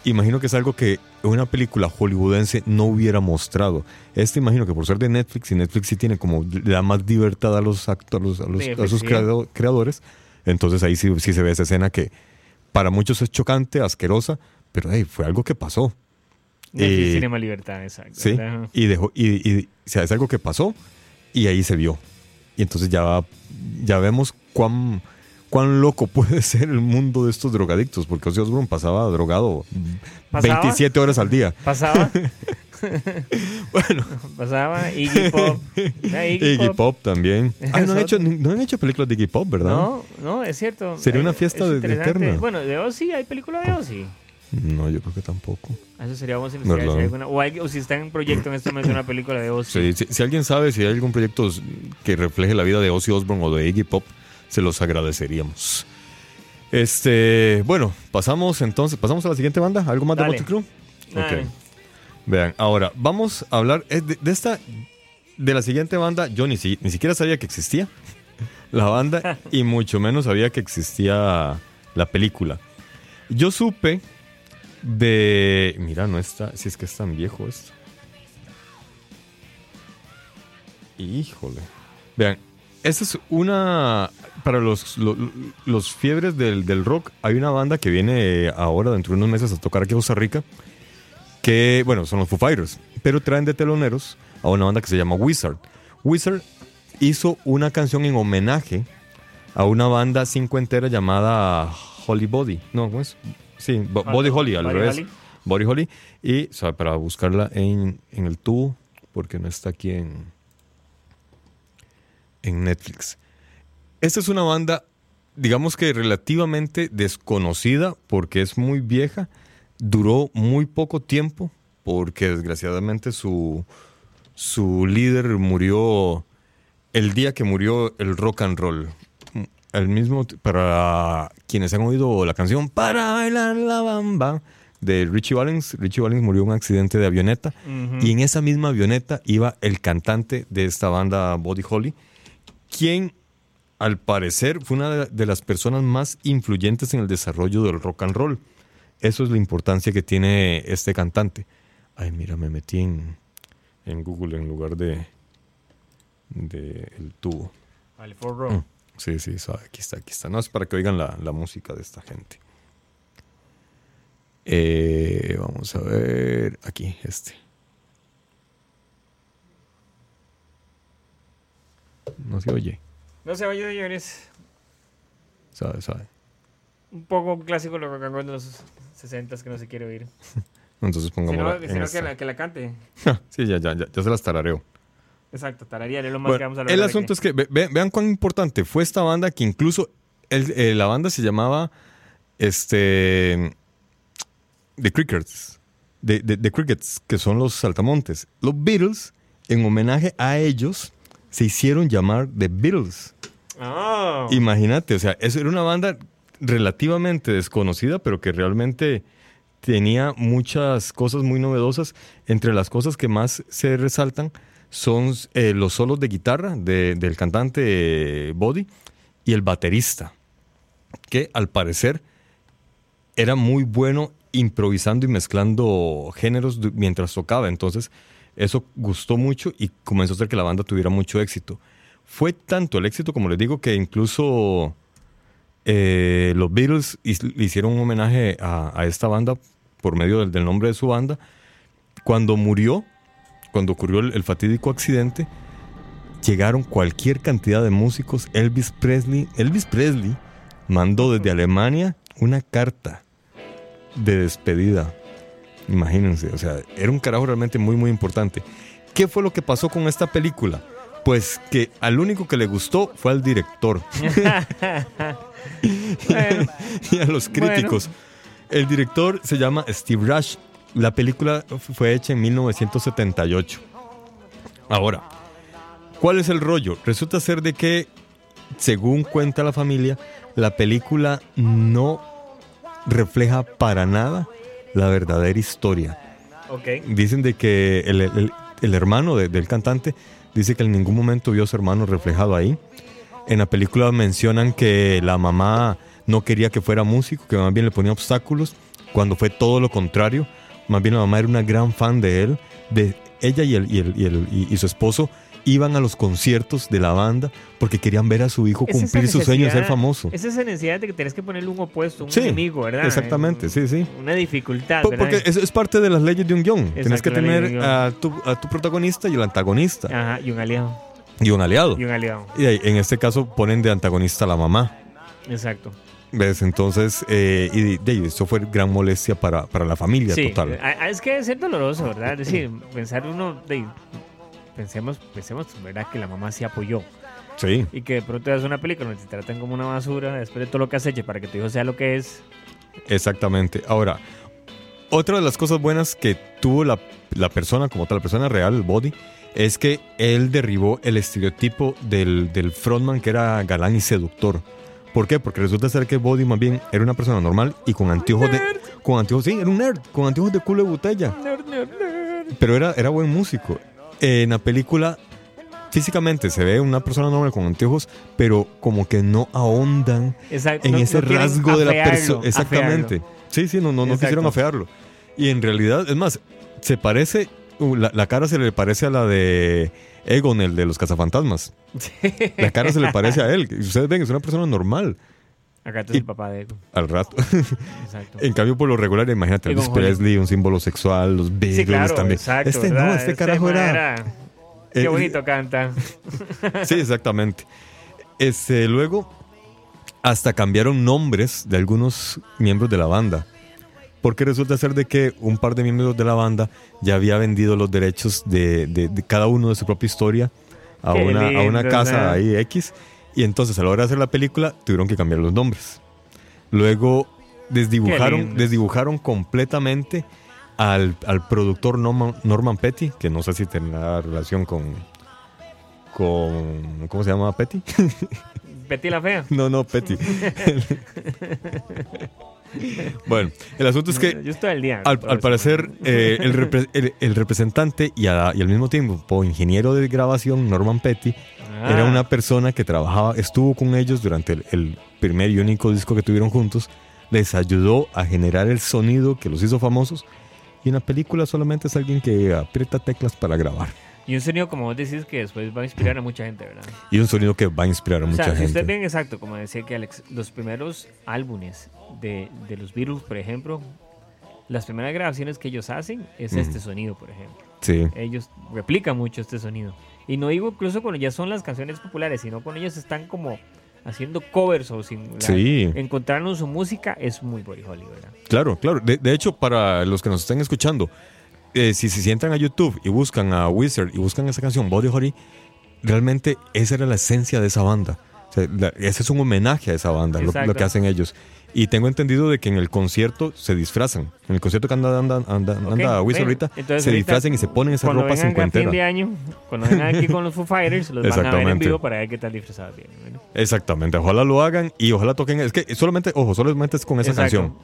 Imagino que es algo que una película hollywoodense no hubiera mostrado. Este imagino que por ser de Netflix, y Netflix sí tiene como la más libertad a los actores, a, los, Sí, a sus creado- creadores, entonces ahí sí, sí se ve esa escena que para muchos es chocante, asquerosa, pero hey, fue algo que pasó. Netflix Eh, tiene más libertad, exacto. Sí, ¿verdad? y dejó, y, y- o sea, es algo que pasó y ahí se vio. Y entonces ya, ya vemos cuán, cuán loco puede ser el mundo de estos drogadictos, porque Ozzy Osbourne pasaba drogado ¿Pasaba? 27 horas al día. Pasaba, Bueno, pasaba Iggy Pop. Iggy, Iggy Pop. Pop también. Ah, no, han hecho, no han hecho películas de Iggy Pop, ¿verdad? No, no, es cierto. Sería una fiesta es de- eterna. Bueno, de Ozzy, hay película de Ozzy. No, yo creo que tampoco. Eso sería vamos a investigar alguna, o, hay- o si está en proyecto en este momento una película de Ozzy. Sí, si, si alguien sabe si hay algún proyecto que refleje la vida de Ozzy Osbourne o de Iggy Pop, se los agradeceríamos. Este, bueno, pasamos entonces, pasamos a la siguiente banda, algo más Dale. de Motley Crue. Dale. Ok. Vean, ahora vamos a hablar eh, de, de esta, de la siguiente banda. Yo ni, si- ni siquiera sabía que existía la banda y mucho menos sabía que existía la película. Yo supe de, mira, no está, si es que es tan viejo esto. Híjole. Vean, esta es una. Para los, lo- los fiebres del, del rock, hay una banda que viene ahora, dentro de unos meses, a tocar aquí a Costa Rica. Que, bueno, son los Foo Fighters. Pero traen de teloneros a una banda que se llama Wizard. Wizard hizo una canción en homenaje a una banda cincuentera llamada Holy Body. No, ¿cómo es? Sí, Bo- Ah, Body Holly, al Body revés. Holly. Body Holly. Y, o sea, para buscarla en, en el tubo, porque no está aquí en, en Netflix. Esta es una banda, digamos que relativamente desconocida, porque es muy vieja. Duró muy poco tiempo, porque desgraciadamente su, su líder murió el día que murió el rock and roll. El mismo, para quienes han oído la canción Para bailar la bamba de Richie Valens, Richie Valens murió en un accidente de avioneta y en esa misma avioneta iba el cantante de esta banda Body Holly, quien al parecer fue una de- las personas más influyentes en el desarrollo del rock and roll. Eso es la importancia que tiene este cantante. Ay, mira, me metí en, en Google en lugar de, de el tubo. Vale, for. Mm, Sí, sí, sabe, aquí está, aquí está. No, es para que oigan la, la música de esta gente. Eh, vamos a ver, aquí, este. No se oye, No se oye, señores. sabe, sabe. Un poco un clásico lo que en los 60 que no se quiere oír. Entonces Si pongámosla no, si no, que, la, que la cante. sí, ya, ya, ya, ya se las tarareo. Exacto, tararía, lo más que vamos a el asunto es que ve- ve- vean cuán importante fue esta banda que incluso el- eh, la banda se llamaba este The Crickets, The Crickets, que son los saltamontes. Los Beatles, en homenaje a ellos, se hicieron llamar The Beatles. Ah. Imagínate, o sea, eso era una banda relativamente desconocida, pero que realmente tenía muchas cosas muy novedosas. Entre las cosas que más se resaltan son eh, los solos de guitarra de- del cantante eh, Body y el baterista, que al parecer era muy bueno improvisando y mezclando géneros mientras tocaba. Entonces, eso gustó mucho y comenzó a hacer que la banda tuviera mucho éxito. Fue tanto el éxito, como les digo, que incluso eh, los Beatles hicieron un homenaje a, esta banda por medio del nombre de su banda. Cuando murió, cuando ocurrió el, el fatídico accidente, llegaron cualquier cantidad de músicos. Elvis Presley, Elvis Presley mandó desde Alemania una carta de despedida. Imagínense, o sea, era un carajo realmente muy, muy importante. ¿Qué fue lo que pasó con esta película? Pues que al único que le gustó fue al director Bueno, y a los críticos. El director se llama Steve Rush. La película fue hecha en 1978. Ahora, ¿cuál es el rollo? Resulta ser de que, según cuenta la familia, la película no refleja para nada la verdadera historia. Dicen de que el, el- el hermano de- del cantante dice que en ningún momento vio a su hermano reflejado ahí. En la película mencionan que la mamá no quería que fuera músico, que más bien le ponía obstáculos, cuando fue todo lo contrario. Más bien la mamá era una gran fan de él. De ella y, el, y, el- y el- y- y su esposo iban a los conciertos de la banda porque querían ver a su hijo Es esa cumplir su sueño de ser famoso. Es esa necesidad de que tenés que ponerle un opuesto, un Sí, enemigo, ¿verdad? exactamente, Un- sí, sí. Una dificultad. Porque es, es parte de las leyes de un guion. Tienes Exacto, que ley de tener a tu, a tu protagonista y el antagonista. Ajá, y un aliado. Y un aliado. Y un aliado. Y ahí, en este caso ponen de antagonista a la mamá. Exacto. ¿Ves? Entonces, eh, y de, esto fue gran molestia para, para la familia Sí, total. es que es ser doloroso, ¿verdad? Es decir, pensar uno, de, pensemos, pensemos, ¿verdad? Que la mamá sí apoyó. Sí, Y que de pronto es una película donde te tratan como una basura después de todo lo que has hecho para que tu hijo sea lo que es. exactamente. Ahora, otra de las cosas buenas que tuvo la, la persona, como tal, la persona real, el body, es que él derribó el estereotipo del, del frontman que era galán y seductor. ¿Por qué? Porque resulta ser que Body más bien era una persona normal y con anteojos de... Con anteojos, sí, era un nerd, con anteojos de culo de botella. Pero era, era buen músico. En la película, físicamente se ve una persona normal con anteojos, pero como que no ahondan Exacto. en no- ese no rasgo de la persona. Exactamente. afearlo. Sí, sí, no, no, no Exacto. quisieron afearlo. Y en realidad, es más, se parece, uh, la, la cara se le parece a la de Egon, el de los cazafantasmas. La cara se le parece a él. Ustedes ven, es una persona normal Acá es el papá de Egon. al rato. Exacto. en cambio, por lo regular, imagínate, Elvis Presley, un símbolo sexual, los Beatles Sí, claro, también. exacto. este no, ¿verdad? este carajo ma era... Qué eh, bonito canta. Sí, exactamente. Este, luego, hasta cambiaron nombres de algunos miembros de la banda. Porque resulta ser de que un par de miembros de la banda ya había vendido los derechos de, de- de cada uno de su propia historia a una, a una lindo, casa ¿no? ahí X. Y entonces a la hora de hacer la película tuvieron que cambiar los nombres. Luego desdibujaron, desdibujaron completamente al, al productor Norman, Norman Petty, que no sé si tendrá relación con, con... ¿Cómo se llama Petty? Betty la fea. No, no, Petty. bueno, el asunto es que Yo estoy al día. al, todo al eso. parecer eh, el, repre- el- el representante y, a- y al mismo tiempo ingeniero de grabación, Norman Petty, Ah, era una persona que trabajaba, estuvo con ellos durante el, el primer y único disco que tuvieron juntos, les ayudó a generar el sonido que los hizo famosos y en la película solamente es alguien que aprieta teclas para grabar. Y un sonido, como vos decís, que después va a inspirar a mucha gente, ¿verdad? Y un sonido que va a inspirar a O mucha sea, si gente. ustedes ven exacto, como decía que Alex, los primeros álbumes de, de los Beatles, por ejemplo, las primeras grabaciones que ellos hacen es Ujú. este sonido, por ejemplo. Sí, Ellos replican mucho este sonido. Y no digo incluso cuando ya son las canciones populares, sino cuando ellos están como haciendo covers o sin Sí. encontraron su música, es muy Body Holly, ¿verdad? Claro, claro. De, de hecho, para los que nos estén escuchando, eh, si se sientan a YouTube y buscan a Wizard y buscan esa canción Body Holly, realmente esa era la esencia de esa banda. O sea, la- ese es un homenaje a esa banda, lo, lo que hacen ellos. Y tengo entendido de que en el concierto se disfrazan. En el concierto que anda, anda, anda, anda Ok, Wizard ahorita, entonces se ahorita, disfrazan y se ponen esa ropa cincuentera. de año, cuando vengan aquí con los Foo Fighters, los van a ver en vivo para ver qué tal disfrazados vienen. ¿verdad? Exactamente, ojalá lo hagan y ojalá toquen. Es que solamente, ojo, solamente es con esa Exacto. canción.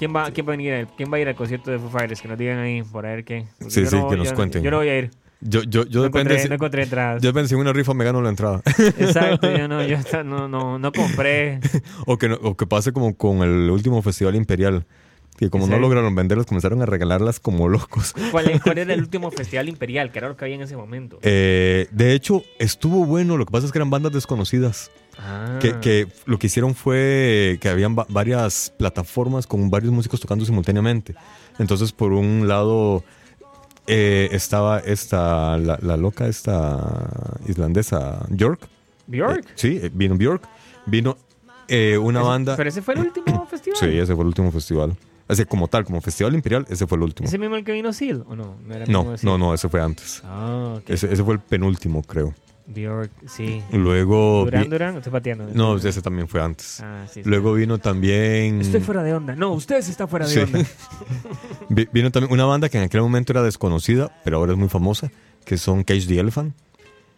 ¿Quién va, quién, va a venir al- ¿Quién va a ir al concierto de Foo Fighters? Que nos digan ahí por a ver qué. Porque Sí, sí, no- que nos yo- cuenten. Yo no voy a ir. Yo, yo, yo no, depende. encontré, si- no encontré entradas. yo depende si una rifa me gano la entrada. Exacto, yo no, yo no, no, no compré. O que, o que pase como con el último Festival Imperial. Que como ¿En no lograron venderlas, comenzaron a regalarlas como locos. ¿Cuál, cuál era el último festival imperial? Que era lo que había en ese momento. Eh, de hecho, estuvo bueno. Lo que pasa es que eran bandas desconocidas. Ah. Que, que lo que hicieron fue que habían va- varias plataformas con varios músicos tocando simultáneamente. Entonces, por un lado, eh, estaba esta, la, la loca, esta islandesa, York. Bjork. Eh, sí, eh, vino Bjork. Vino eh, una banda. Pero ese fue el último festival. Sí, ese fue el último festival. Así como tal, como Festival Imperial, ese fue el último. ¿Ese mismo el que vino Seal o no? No, era No, no, ese fue antes. Ah. Ese, ese fue el penúltimo, creo. Bjork, sí. Luego. Durán, Durán, estoy pateando. No, ese también fue antes. Ah, sí, sí. Luego vino también. Estoy fuera de onda. No, usted sí está fuera de Sí. onda. vi- Vino también una banda que en aquel momento era desconocida, pero ahora es muy famosa, que son Cage the Elephant.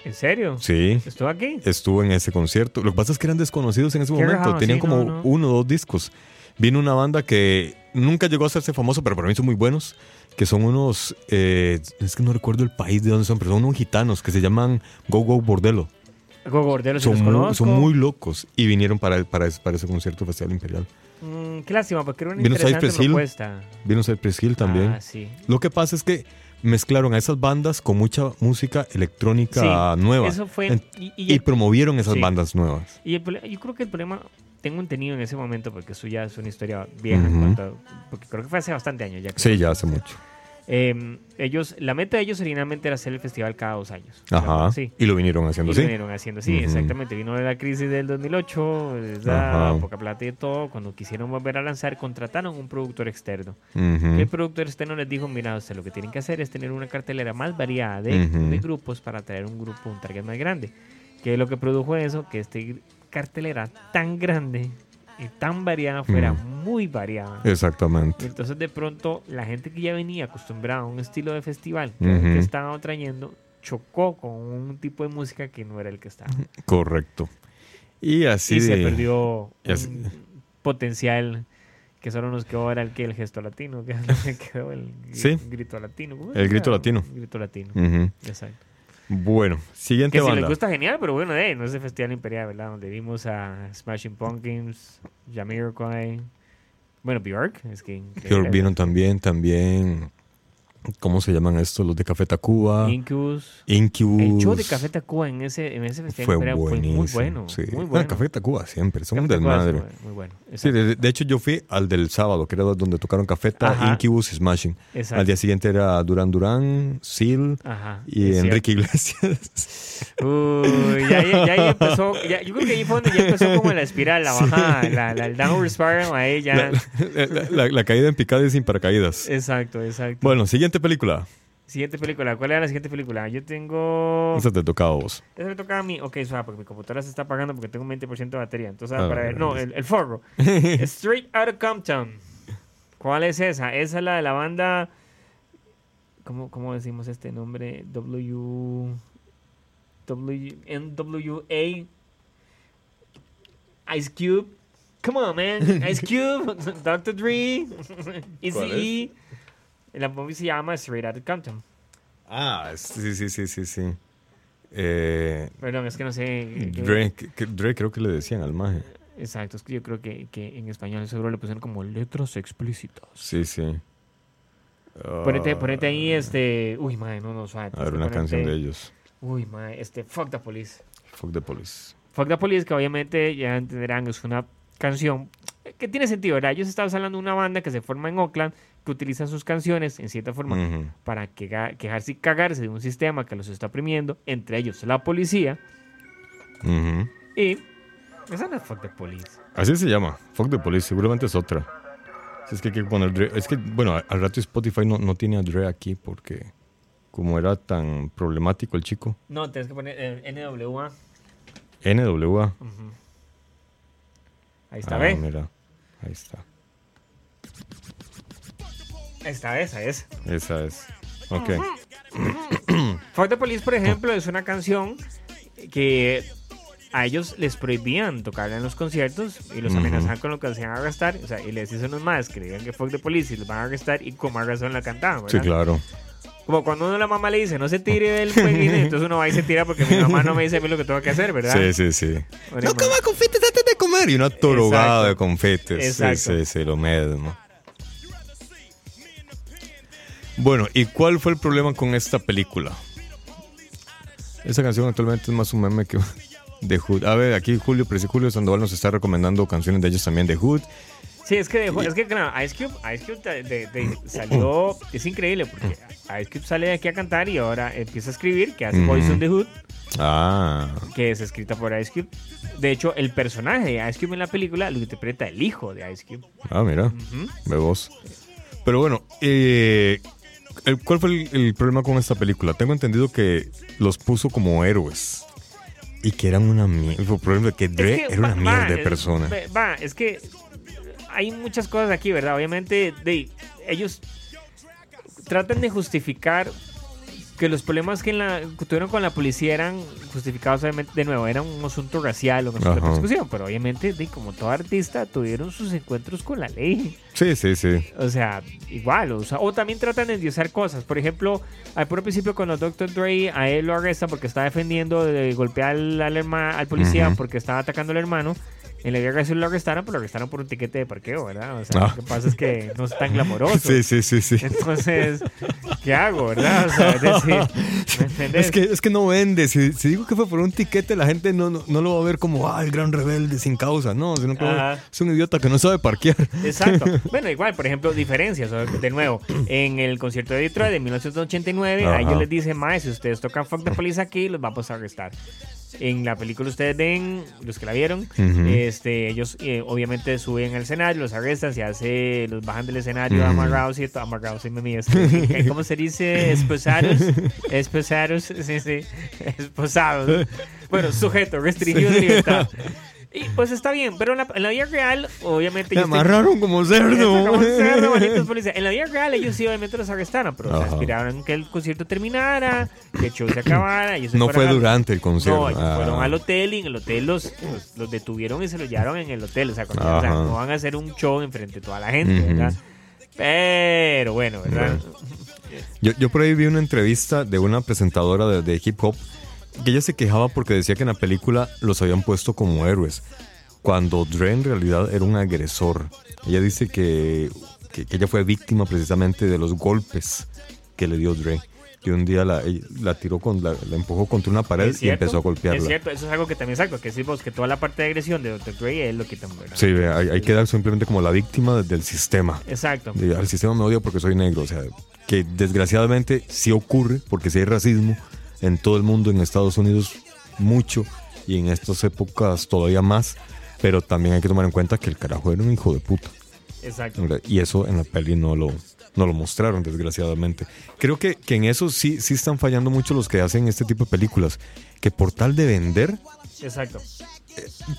¿En serio? Sí. ¿Estuvo aquí? Estuvo en ese concierto. Lo que pasa es que eran desconocidos en ese momento. Tenían como no, no. uno o dos discos. Vino una banda que nunca llegó a hacerse famoso, pero para mí son muy buenos. Que son unos. eh, es que no recuerdo el país de dónde son, pero son unos gitanos que se llaman Go Go Bordelo. Go Gordero, si Son muy, son muy locos y vinieron para, para, ese- para ese concierto Festival Imperial. Mm, qué lástima, porque era una Vino interesante Cypress Hill. propuesta. Vino Cypress Hill también. Ah, sí. Lo que pasa es que mezclaron a esas bandas con mucha música electrónica nueva Eso fue. Y, y y, el- promovieron esas sí. bandas nuevas. y el yo creo que el problema, tengo entendido en ese momento, porque eso ya es una historia vieja, en Ujú. cuanto a- porque creo que fue hace bastante años ya. Sí, ya hace mucho. Eh, ellos, la meta de ellos originalmente era hacer el festival cada dos años. Ajá. Sí. Y lo vinieron haciendo lo así. vinieron haciendo, sí, Ujú. exactamente. Vino la crisis del 2008, esa Ajá. poca plata y todo. Cuando quisieron volver a lanzar, contrataron un productor externo. Ujú. El productor externo les dijo, mira, usted lo que tienen que hacer es tener una cartelera más variada de, Ujú. de grupos para traer un grupo, un target más grande. Que lo que produjo eso, que esta cartelera tan grande y tan variada fuera Ujú. muy variada. Y Exactamente. entonces de pronto la gente que ya venía acostumbrada a un estilo de festival que, Ujú. que estaban trayendo chocó con un tipo de música que no era el que estaba. Correcto. Y así y se perdió y así- un potencial que solo nos quedó ahora el que el gesto latino, que es quedó el Sí. grito latino. ¿Cómo El grito latino. Grito latino. Exacto. Bueno, siguiente Que si banda. les gusta genial, pero bueno, eh, no es el Festival Imperial, ¿verdad? Donde vimos a Smashing Pumpkins, Jamiroquai, bueno, Bjork, es que increíble. vieron también, también. ¿Cómo se llaman estos? Los de Café Tacuba. Incubus. Incubus. El show de Café Tacuba en ese, en ese Festival fue fue buenísimo. muy bueno. sí. Muy bueno. Café Tacuba siempre, son un desmadre. Muy bueno. Sí, de, de hecho yo fui al del sábado, que era donde tocaron Cafeta. Incubus y Smashing. Exacto. Al día siguiente era Durán Durán, Seal Ajá. y Enrique Iglesias. Uy, ya, ahí- ya ahí empezó, ya- yo creo que ahí fue donde ya empezó como la espiral, la bajada, la, la- el downward spiral, ahí ya. la, la- la caída en picada y sin paracaídas. Exacto, exacto. Bueno, siguiente película. Siguiente película, ¿cuál era la siguiente película? Yo tengo... Esa te tocaba a vos. Esa me toca a mí. Ok, suave, porque mi computadora se está apagando porque tengo un 20% de batería. Entonces, Ah, para ver. No, el, el forro. Straight Outta Compton. ¿Cuál es esa? Esa es la de la banda. ¿Cómo, cómo decimos este nombre? W. W. NWA. Ice Cube. Come on, man. Ice Cube. Dr. Dre. Easy E. La movie se llama Straight Outta Compton. Ah, sí, sí, sí, sí, sí. Eh, Perdón, es que no sé. que- que Dre creo que le decían al maje. Exacto, es que yo creo que, que en español seguro le pusieron como letras explícitas. Sí, sí. Ponete, Ah, ponete ahí este. Uy, madre, no, no, suave. A ver, una ponerte- canción de ellos. Uy, madre, este. Fuck the police. Fuck the police. Fuck the police, que obviamente ya entenderán, es una canción que tiene sentido, ¿verdad? Ellos estaban hablando de una banda que se forma en Oakland, que utiliza sus canciones en cierta forma para quega- quejarse y cagarse de un sistema que los está oprimiendo, entre ellos la policía. Y. Esa no es Fuck the police. Así se llama. Fuck the police. Seguramente es otra. Si es que hay que poner Dre. Es que, bueno, al rato Spotify no, no tiene a Dre aquí porque como era tan problemático el chico. No, tienes que poner eh, NWA. NWA. Ahí está, Ah, ¿ve? mira. Ahí está. Ahí está, esa es. Esa es. Ok. Fuck the Police, por ejemplo, es una canción que a ellos les prohibían tocarla en los conciertos y los amenazaban con lo que hacían arrestar. O sea, y les dicen unos más que le digan que Fuck the Police y los van a arrestar y con más razón la cantaban, Sí, ¿verdad? claro. Como cuando uno a la mamá le dice no se tire del fueguín, entonces uno va y se tira porque mi mamá no me dice a mí lo que tengo que hacer, ¿verdad? Sí, sí, sí. Bueno, No coma confites comer. Y una torogada de confites. Exacto. Sí, sí, sí, lo mismo. Bueno, ¿y cuál fue el problema con esta película? Esa canción actualmente es más un meme que de Hood. A ver, aquí Julio, pero Julio Sandoval nos está recomendando canciones de ellos también de Hood. Sí, es que, dejó- es que claro, Ice Cube, Ice Cube de- de- de- salió, es increíble porque Ice Cube sale de aquí a cantar y ahora empieza a escribir, que hace Ujú. Boys on the Hood, Ah, que es escrita por Ice Cube. De hecho, el personaje de Ice Cube en la película lo interpreta el hijo de Ice Cube. ah, mira, ve vos. Pero bueno, eh, ¿cuál fue el, el problema con esta película? Tengo entendido que los puso como héroes. Y que eran una mierda. El problema es que Dre Es que era una va- mierda de persona. Va, es que hay muchas cosas aquí, ¿verdad? Obviamente, de, ellos tratan de justificar que los problemas que, en la, que tuvieron con la policía eran justificados, obviamente, de nuevo, era un asunto racial, un asunto de Ajá. persecución, pero obviamente, de, como todo artista, tuvieron sus encuentros con la ley. Sí, sí, sí. O sea, igual, o, sea, o también tratan de endiosar cosas. Por ejemplo, al puro principio cuando Dr. Dre a él lo arrestan porque está defendiendo de golpear al, al, herma- al policía porque estaba atacando al hermano, En la vida sí lo arrestaron, pero lo arrestaron por un tiquete de parqueo, ¿verdad? O sea, Ah. lo que pasa es que no es tan glamoroso. Sí, sí, sí, sí. Entonces, ¿qué hago, verdad? O sea, es decir, ¿me entendés? Es que, es que no vende. Si, si digo que fue por un tiquete, la gente no, no, no lo va a ver como, ah, el gran rebelde sin causa. No, sino que Ajá. es un idiota que no sabe parquear. Exacto. Bueno, igual, por ejemplo, diferencias. De nuevo, en el concierto de Detroit de 1989, a Ajá. ellos les dicen, mae, si ustedes tocan Fuck the Police aquí, los vamos a arrestar. En la película ustedes ven, los que la vieron, este, ellos eh, obviamente suben al escenario, los arrestan, se hace, los bajan del escenario Ujú. amarrados y amarrados, mami, este, ¿cómo se dice? Esposados, esposados, sí, sí, esposados. Bueno, sujeto, restringido de libertad. Y pues está bien, pero en la, en la vida real, obviamente... Me amarraron como cerdo. Como cerdo. En la vida real ellos sí obviamente los arrestaron, pero Ajá. esperaron que el concierto terminara, que el show se acabara. ellos se No fue durante el concierto. No, ellos Ah. fueron al hotel y en el hotel los, los, los detuvieron y se los llevaron en el hotel. O sea, cuando- o sea, no van a hacer un show enfrente de toda la gente, Ujú. ¿verdad? Pero bueno, ¿verdad? Yo, yo por ahí vi una entrevista de una presentadora de, de hip hop que ella se quejaba porque decía que en la película los habían puesto como héroes, cuando Dre en realidad era un agresor. Ella dice que, que- que ella fue víctima precisamente de los golpes que le dio Dre. Que un día la, la tiró, con, la, la empujó contra una pared Es y empezó a golpearla. Es cierto, eso es algo que también exacto, que decimos que toda la parte de agresión de Dr. Dre él lo quitan, ¿verdad? Sí, ve, ahí, ahí queda simplemente como la víctima del sistema. Exacto. Al sistema me odia porque soy negro. O sea, que desgraciadamente sí ocurre, porque sí hay racismo en todo el mundo, en Estados Unidos mucho, y en estas épocas todavía más. Pero también hay que tomar en cuenta que el carajo era un hijo de puta. Exacto. Y eso en la peli no lo, no lo mostraron, desgraciadamente. Creo que, que en eso sí, sí están fallando mucho los que hacen este tipo de películas. Que por tal de vender, Exacto.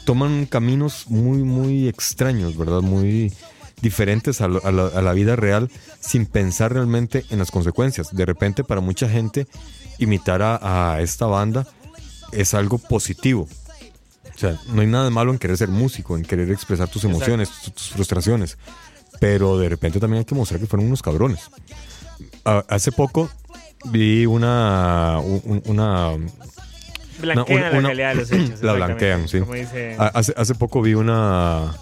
toman caminos muy, muy extraños, ¿verdad? Muy diferentes a, lo- a la, a la vida real sin pensar realmente en las consecuencias. De repente, para mucha gente, imitar a, a esta banda es algo positivo. O sea, no hay nada de malo en querer ser músico, en querer expresar tus emociones, tu- tus frustraciones. Pero de repente también hay que mostrar que fueron unos cabrones. Hace poco vi una, un- una Blanquean una- la realidad de los hechos. la blanquean, sí. Dice... Hace, hace poco vi una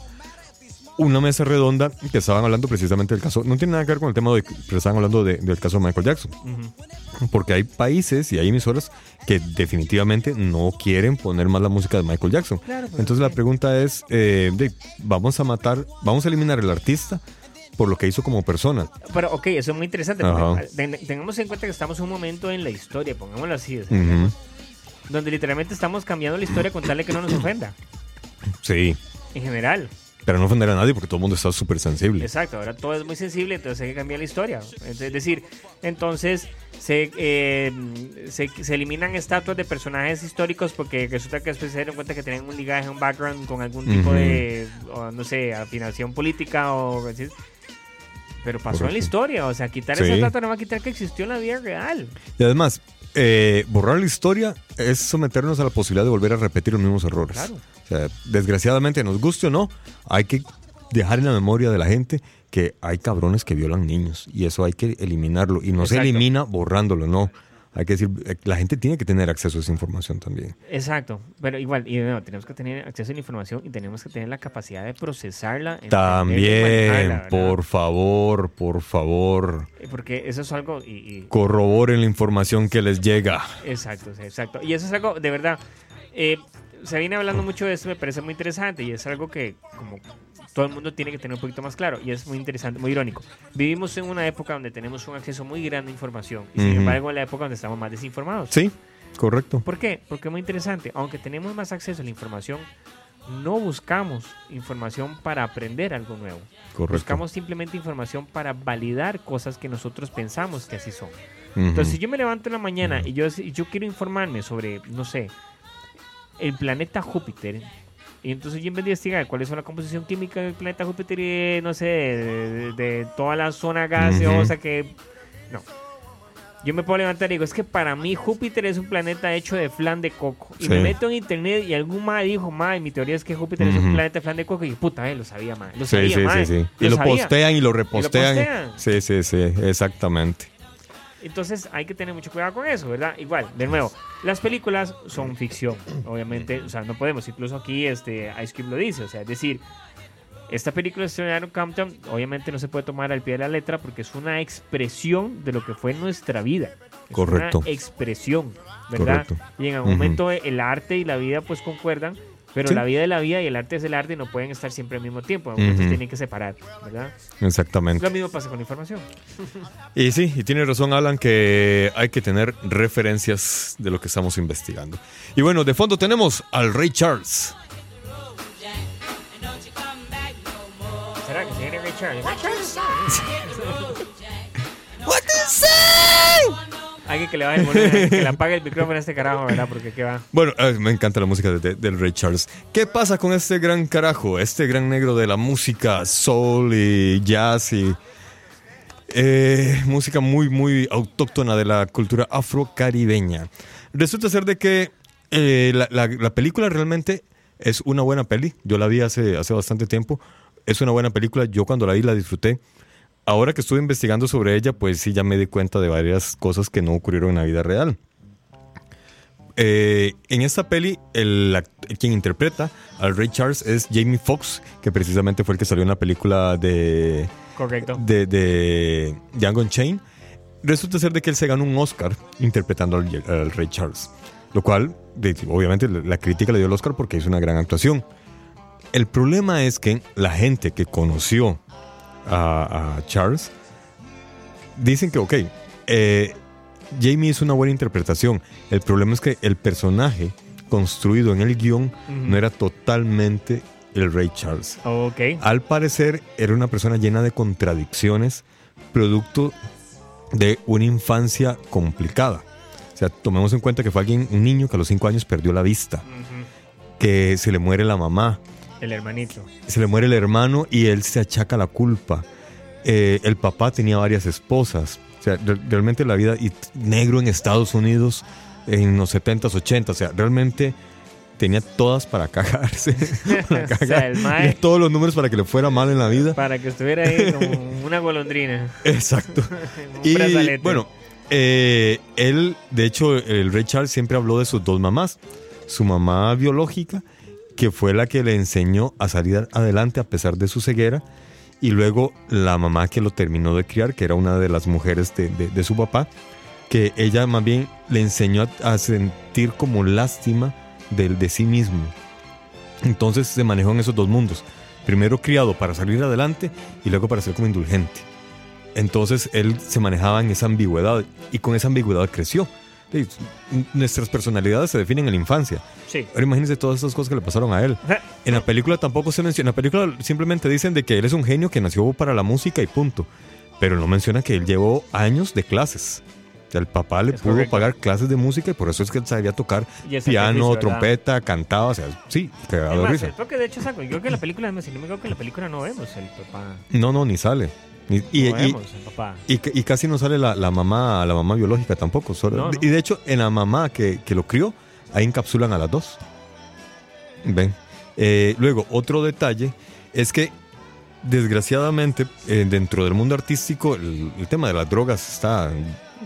una mesa redonda que estaban hablando precisamente del caso. No tiene nada que ver con el tema de pero estaban hablando de- del caso de Michael Jackson. Porque hay países y hay emisoras que definitivamente no quieren poner más la música de Michael Jackson. Claro, pues, Entonces la pregunta es, eh, de- vamos a matar, vamos a eliminar al artista por lo que hizo como persona. Pero, ok, eso es muy interesante. Ten- tengamos en cuenta que estamos en un momento en la historia, pongámoslo así, donde literalmente estamos cambiando la historia con tal de que no nos ofenda, Sí, en general. Pero no ofender a nadie porque todo el mundo está súper sensible. Exacto, ahora todo es muy sensible, entonces hay que cambiar la historia. Es es decir, entonces se, eh, se, se eliminan estatuas de personajes históricos porque resulta que después se dieron cuenta que tenían un ligaje, un background con algún tipo Ujú. de, o, no sé, afinación política o así. Pero pasó en la historia, o sea, quitar Sí. esa estatua no va a quitar que existió en la vida real. Y además, eh, borrar la historia es someternos a la posibilidad de volver a repetir los mismos errores. Claro. O sea, desgraciadamente, nos guste o no, hay que dejar en la memoria de la gente que hay cabrones que violan niños y eso hay que eliminarlo. Y no se elimina borrándolo, no. Hay que decir, eh, la gente tiene que tener acceso a esa información también. Exacto, pero igual, y tenemos que tener acceso a la información y tenemos que tener la capacidad de procesarla. También, por favor, por favor, Eh, Porque eso es algo, y, y- corroboren la información que les llega. Exacto, exacto. Y eso es algo, de verdad, eh, se viene hablando mucho de esto, me parece muy interesante y es algo que como todo el mundo tiene que tener un poquito más claro y es muy interesante, muy irónico. Vivimos en una época donde tenemos un acceso muy grande a información y sin embargo en la época donde estamos más desinformados. Sí, correcto. ¿Por qué? Porque es muy interesante. Aunque tenemos más acceso a la información, no buscamos información para aprender algo nuevo. Correcto. Buscamos simplemente información para validar cosas que nosotros pensamos que así son. Entonces, si yo me levanto en la mañana y yo, y yo quiero informarme sobre, no sé, el planeta Júpiter, y entonces yo de investigar cuál es la composición química del planeta Júpiter y, de, no sé, de, de- de toda la zona gaseosa que... No. Yo me puedo levantar y digo, es que para mí Júpiter es un planeta hecho de flan de coco. Y Sí. me meto en internet y algún ma dijo, ma, mi teoría es que Júpiter es un planeta de flan de coco. Y puta, eh, lo sabía, ma. Lo sabía, sí, ma, sí, sí. Y lo sabía. postean y lo repostean. postean. Sí, sí, sí, exactamente. Entonces hay que tener mucho cuidado con eso, ¿verdad? Igual, de nuevo, las películas son ficción, obviamente, o sea, no podemos, incluso aquí este Ice Cube lo dice, o sea, es decir, esta película de Stone Compton obviamente no se puede tomar al pie de la letra porque es una expresión de lo que fue nuestra vida. Es Correcto. Una expresión, ¿verdad? Correcto. Y en algún momento el arte y la vida pues concuerdan, pero Sí. la vida es la vida y el arte es el arte y no pueden estar siempre al mismo tiempo. En algún momento Ujú. se tienen que separar, ¿verdad? Exactamente. Lo mismo pasa con la información. Y sí, y tiene razón Alan que hay que tener referencias de lo que estamos investigando. Y bueno, de fondo tenemos al Rey Charles. ¿Será que se viene Ray Charles? Alguien que le que le apague el micrófono a este carajo, ¿verdad? Porque qué va. Bueno, me encanta la música de- de- del Ray Charles. ¿Qué pasa con este gran carajo? Este gran negro de la música soul y jazz y eh, música muy, muy autóctona de la cultura afrocaribeña. Resulta ser de que eh, la, la- la película realmente es una buena peli. Yo la vi hace, hace bastante tiempo. Es una buena película. Yo cuando la vi la disfruté. Ahora que estuve investigando sobre ella, pues sí, ya me di cuenta de varias cosas que no ocurrieron en la vida real. Eh, en esta peli, el, quien interpreta al Ray Charles es Jamie Foxx, que precisamente fue el que salió en la película de, Correcto. de, de Django Unchained. Resulta ser de que él se ganó un Oscar interpretando al, al Ray Charles. Lo cual, de- obviamente, la crítica le dio el Oscar porque hizo una gran actuación. El problema es que la gente que conoció a, a Charles dicen que, ok, eh, Jamie hizo una buena interpretación. El problema es que el personaje construido en el guion no era totalmente el Ray Charles. Ok. Al parecer era una persona llena de contradicciones, producto de una infancia complicada. O sea, tomemos en cuenta que fue alguien, un niño que a los 5 años perdió la vista, que se le muere la mamá, El hermanito. se le muere el hermano y él se achaca la culpa. Eh, el papá tenía varias esposas. O sea, re- realmente la vida y negro en Estados Unidos en los 70s, 80s. O sea, realmente tenía todas para cagarse. para O sea, mae- todos los números para que le fuera mal en la vida. Para que estuviera ahí como una golondrina. Exacto. Un Y brazalete. bueno, eh, él, de hecho, el Ray Charles siempre habló de sus dos mamás. Su mamá biológica, que fue la que le enseñó a salir adelante a pesar de su ceguera. Y luego la mamá que lo terminó de criar, que era una de las mujeres de, de- de su papá, que ella más bien le enseñó a, sentir como lástima del de sí mismo. Entonces se manejó en esos dos mundos. Primero criado para salir adelante y luego para ser como indulgente. Entonces él se manejaba en esa ambigüedad y con esa ambigüedad creció. Nuestras personalidades se definen en la infancia. Sí. Ahora imagínense todas esas cosas que le pasaron a él. En la película tampoco se menciona. En la película simplemente dicen de que él es un genio que nació para la música y punto. Pero no menciona que él llevó años de clases. O sea, el papá le Es pudo correcto. pagar clases de música y por eso es que él sabía tocar piano, trompeta, cantaba. O sea, sí, cagado de risa. creo que de hecho, saco, yo creo que en la película, si no me equivoco, en la película no vemos el papá. No, no, ni sale. Y, no y- vemos casi no sale la, la mamá la mamá biológica tampoco. solo- No, no. Y de hecho, en la mamá que, que lo crió, ahí encapsulan a las dos. Ven. Eh, luego, otro detalle es que, desgraciadamente, eh, dentro del mundo artístico, el, el tema de las drogas está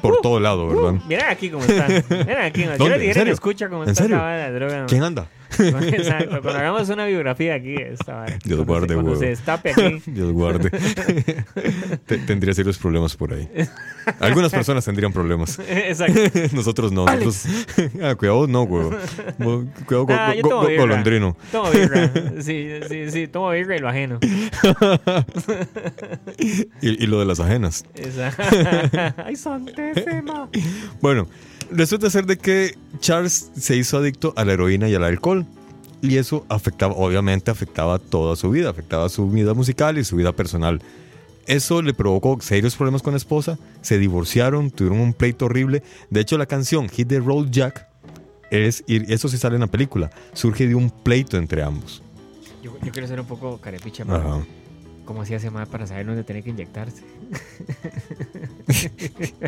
por todo lado, ¿verdad? Mira aquí cómo está. Mira aquí. ¿Dónde? ¿En serio? escucha cómo ¿En está serio? droga. ¿Quién anda? Exacto. Cuando hagamos una biografía aquí, esta vara. Dios Cuando guarde, se- Cuando huevo. se destape aquí. Dios guarde. Te- tendría serios problemas por ahí. Algunas personas tendrían problemas. Exacto. Nosotros no. Nosotros, ah, cuidado, no, güey. Cuidado, go- Ah, go- tomo go- birra. golondrino. Tomo birra. Sí, sí, sí. Tomo birra y lo ajeno. Y, y lo de las ajenas. Exacto. Ay, santísima. Bueno, resulta ser de que Charles se hizo adicto a la heroína y al alcohol. Y eso afectaba, obviamente afectaba toda su vida, afectaba su vida musical y su vida personal. Eso le provocó serios problemas con la esposa, se divorciaron, tuvieron un pleito horrible. De hecho, la canción Hit the Road Jack, es, y eso sí sale en la película, surge de un pleito entre ambos. Yo, yo quiero ser un poco carepicha. ¿Cómo hacía ese man para saber dónde tenía que inyectarse?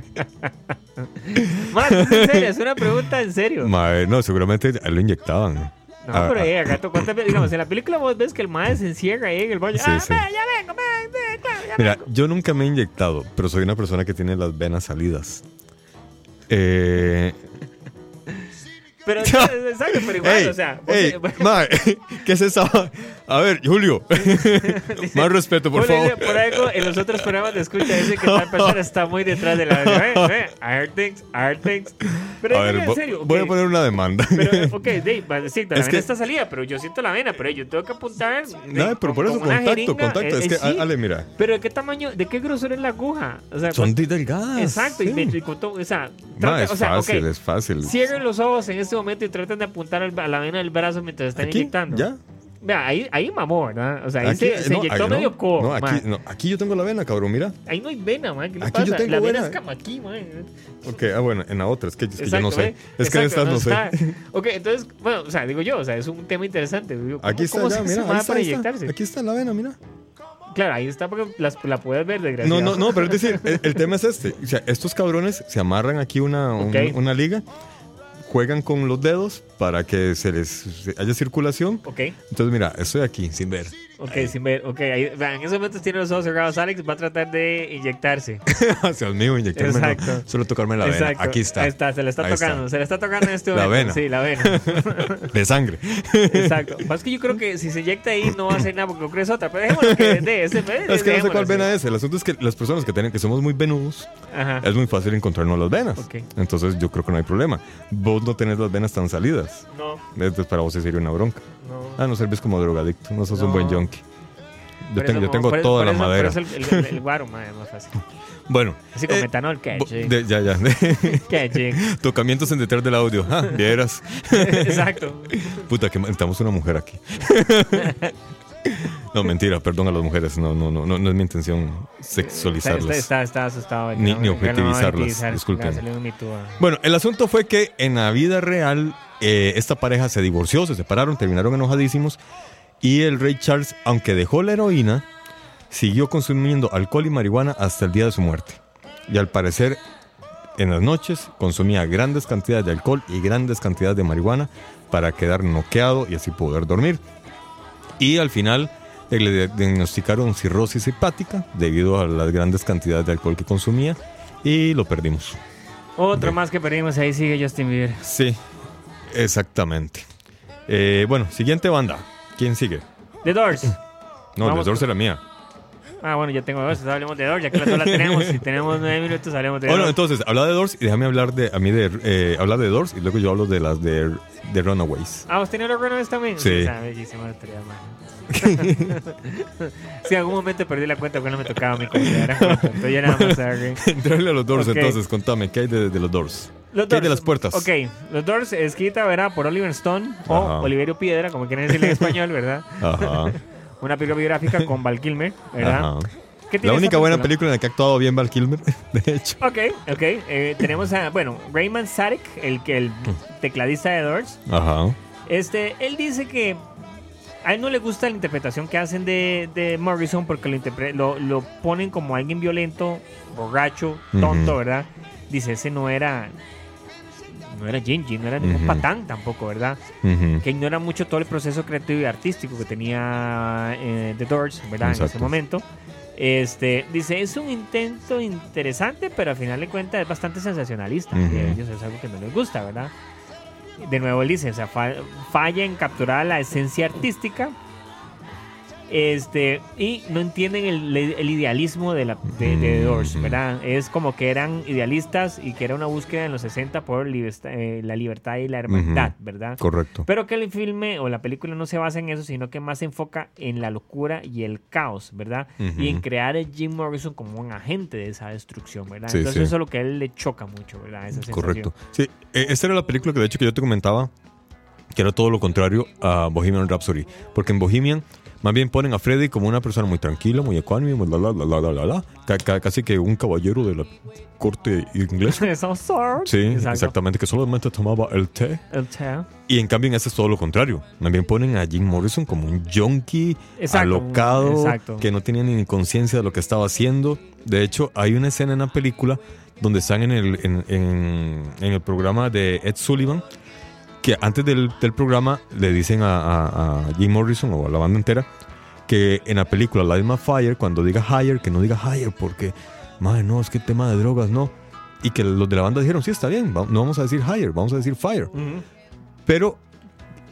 Man, es en serio, es una pregunta en serio. Mae, no, seguramente lo inyectaban. No, Ah, pero ah. eh, acá, tú- ¿cuántas veces? Digamos, en la película vos ves que el mae se encierra ahí en el baño. Sí, ah, sí. ve, ya vengo, ve, ve, claro, ya Mira, vengo. yo nunca me he inyectado, pero soy una persona que tiene las venas salidas. Eh, Pero, exacto, pero igual, ey, o sea, vos- ey, mae, ¿qué es esa? A ver, Julio, más respeto, por favor. por algo en los otros programas de escucha dice que tal persona está muy detrás de la eh, eh, things, things. Pero A ver, en serio, voy a poner una demanda. Pero, ok, Dave, decir, la Es vena que- está salida, pero yo siento la vena, pero yo tengo que apuntar. No, pero por eso con contacto, jeringa, contacto. eh, Es eh, que, sí. Ale, mira, Pero ¿de qué tamaño, de qué grosor es la aguja? O sea, son cuánto- delgadas. Exacto, y sí. me y con todo- o sea, trata- es o sea, fácil, ok, es fácil. Cierren los ojos en este momento y traten de apuntar a la vena del brazo mientras están Aquí, inyectando. ya. Vea, ahí, ahí mamó, ¿verdad? O sea, ahí Aquí, se, se no, inyectó no. medio codo. No, aquí, no, aquí yo tengo la vena, cabrón, mira. Ahí no hay vena, man. ¿Qué le Aquí yo pasa? tengo la vena vena. es como aquí, man. Ok, ah, bueno, en la otra, es que, es que yo no Exacto, sé. ¿eh? Es que en Exacto, estas no, sé. está. Ok, entonces, bueno, o sea, digo yo, o sea, es un tema interesante. digo, ¿cómo- Aquí está, cómo ya, se mira, ahí está, para inyectarse? Aquí está la vena, mira. Claro, ahí está porque las- la puedes ver, No, desgraciado. no, no, pero es decir, el, el tema es este. O sea, estos cabrones se amarran aquí una, un- Ok. una liga, juegan con los dedos para que se les haya circulación. Ok, Entonces, mira, estoy aquí sin ver. Ok, sin ver. Ok, ahí, vean, en esos momentos tiene los ojos cerrados. Alex va a tratar de inyectarse. El mío, inyectarme. no, Exacto. solo tocarme la vena. Exacto. Aquí está. Ahí está, se le está Ahí tocando. Se le está tocando en este La momento. vena. Sí, la vena. De sangre. Exacto. Más que yo creo que si se inyecta ahí no va a hacer nada porque yo creo que es otra. Pero dejémoslo que de ese. Es que no sé cuál vena es. El asunto es que las personas que, tienen, que somos muy venudos, Ajá. es muy fácil encontrarnos las venas. Ok. Entonces, yo creo que no hay problema. Vos no tenés las venas tan salidas. No, Entonces, para vos sí sería una bronca. No. Ah, no serves como drogadicto. No sos un buen junkie. Yo tengo, yo tengo toda la madera. el, el, el, guaro, madre, más fácil. Bueno. Así como eh, metanol, de- ya, ya. Tocamientos en detrás del audio. Ah, vieras. Exacto. Puta, que necesitamos una mujer aquí. no, mentira, perdón a las mujeres. No, no, no, no, no es mi intención sexualizarlas. está, está asustado. Ni- objetivizarlas, objetivizar. disculpen. Ah. Bueno, el asunto fue que en la vida real eh, esta pareja se divorció, se separaron, terminaron enojadísimos y el rey Charles, aunque dejó la heroína, siguió consumiendo alcohol y marihuana hasta el día de su muerte. Y al parecer, en las noches consumía grandes cantidades de alcohol y grandes cantidades de marihuana para quedar noqueado y así poder dormir. Y al final eh, le diagnosticaron cirrosis hepática debido a las grandes cantidades de alcohol que consumía y lo perdimos. Otro más que perdimos, ahí sigue Justin Bieber. Sí, exactamente. Eh, bueno, siguiente banda. ¿Quién sigue? The Doors. No, Vamos The Doors era mía. Ah, bueno, ya tengo dos, entonces hablemos de Doors, ya que las dos la tenemos. Si tenemos nueve minutos, hablemos de Bueno, Doors. entonces, habla de Doors y déjame hablar de a mí de eh, hablar de Doors y luego yo hablo de las de, de Runaways. Ah, ¿vos tenías los Runaways también? Sí. Está bellísima sí, en algún momento perdí la cuenta porque no me tocaba a mí. Entonces ya nada más agarré. Entrarle a los Doors, entonces, contame, ¿qué hay de, de los Doors? Los ¿Qué hay de las puertas? Ok, Los Doors, escrita, ¿verdad? Por Oliver Stone o. Oliverio Piedra, como quieren decirle en español, ¿verdad? Ajá. Una película biográfica con Val Kilmer, ¿verdad? Ajá. ¿Qué tiene La única buena película en la que ha actuado bien Val Kilmer, de hecho. Ok, ok. eh, tenemos a, bueno, Raymond Sarek, el, que el tecladista de Doors. Ajá. Este, él dice que a él no le gusta la interpretación que hacen de, de Morrison porque lo, lo, lo ponen como alguien violento, borracho, tonto. ¿verdad? Dice, ese no era. No era Gingy, no era ningún patán tampoco, ¿verdad? Que ignora mucho todo el proceso creativo y artístico que tenía eh, The Doors, ¿verdad? En ese momento. Este, dice, es un intento interesante, pero al final de cuentas es bastante sensacionalista. Y a ellos es algo que no les gusta, ¿verdad? De nuevo él dice, o sea, fa- falla en capturar la esencia artística. Este, y no entienden el, el idealismo de, la, de, de The Doors, Ujú. ¿verdad? Es como que eran idealistas y que era una búsqueda en los 60 por libertad- eh, la libertad y la hermandad, ¿verdad? Correcto. Pero que el filme o la película no se basa en eso, sino que más se enfoca en la locura y el caos, ¿verdad? Y en crear a Jim Morrison como un agente de esa destrucción, ¿verdad? Sí, Entonces sí. eso es lo que a él le choca mucho, ¿verdad? Esa. Correcto. Sí, eh, esta era la película que de hecho que yo te comentaba, que era todo lo contrario a Bohemian Rhapsody. Porque en Bohemian más bien ponen a Freddy como una persona muy tranquila, muy ecuánime, muy la, la, la, la, la, la, la, ca- ca- casi que un caballero de la corte inglesa. Sí, Exacto. exactamente, que solamente tomaba el té. El té. Y en cambio en este es todo lo contrario. Bien ponen a Jim Morrison como un junkie, Exacto, alocado, exacto. que no tenía ni conciencia de lo que estaba haciendo. De hecho, hay una escena en la película donde están en el, en, en- en el programa de Ed Sullivan, que antes del, del programa le dicen a, a- a Jim Morrison o a la banda entera que en la película Light My Fire, cuando diga higher, que no diga higher, porque, madre, no, es que tema de drogas, no. y que los de la banda dijeron, sí, está bien, no vamos a decir hire, vamos a decir fire. Pero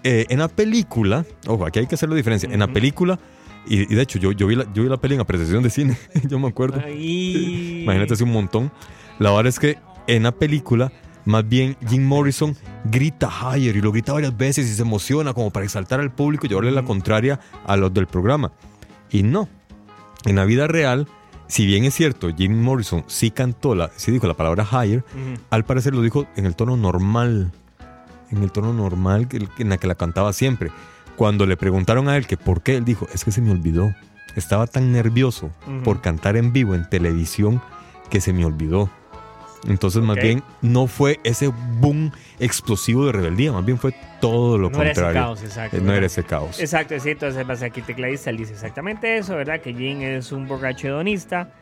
eh, en la película, ojo, aquí hay que hacer la diferencia. En la película, y, y de hecho yo, yo, vi la, yo vi la peli en apreciación de cine, yo me acuerdo. Imagínate hace un montón. La verdad es que en la película, más bien Jim Morrison grita higher y lo grita varias veces y se emociona como para exaltar al público y llevarle la contraria a los del programa. Y no. En la vida real, si bien es cierto, Jim Morrison sí cantó, la, sí dijo la palabra higher, al parecer lo dijo en el tono normal. En el tono normal que- en la que la cantaba siempre. Cuando le preguntaron a él que por qué, él dijo, es que se me olvidó. Estaba tan nervioso por cantar en vivo en televisión que se me olvidó. Entonces, más bien, no fue ese boom explosivo de rebeldía, más bien fue todo lo No era ese contrario. caos, exacto. Eh, no era ese caos. Exacto, sí, entonces aquí tecladista, dice exactamente eso, ¿verdad? Que Jim es un borracho hedonista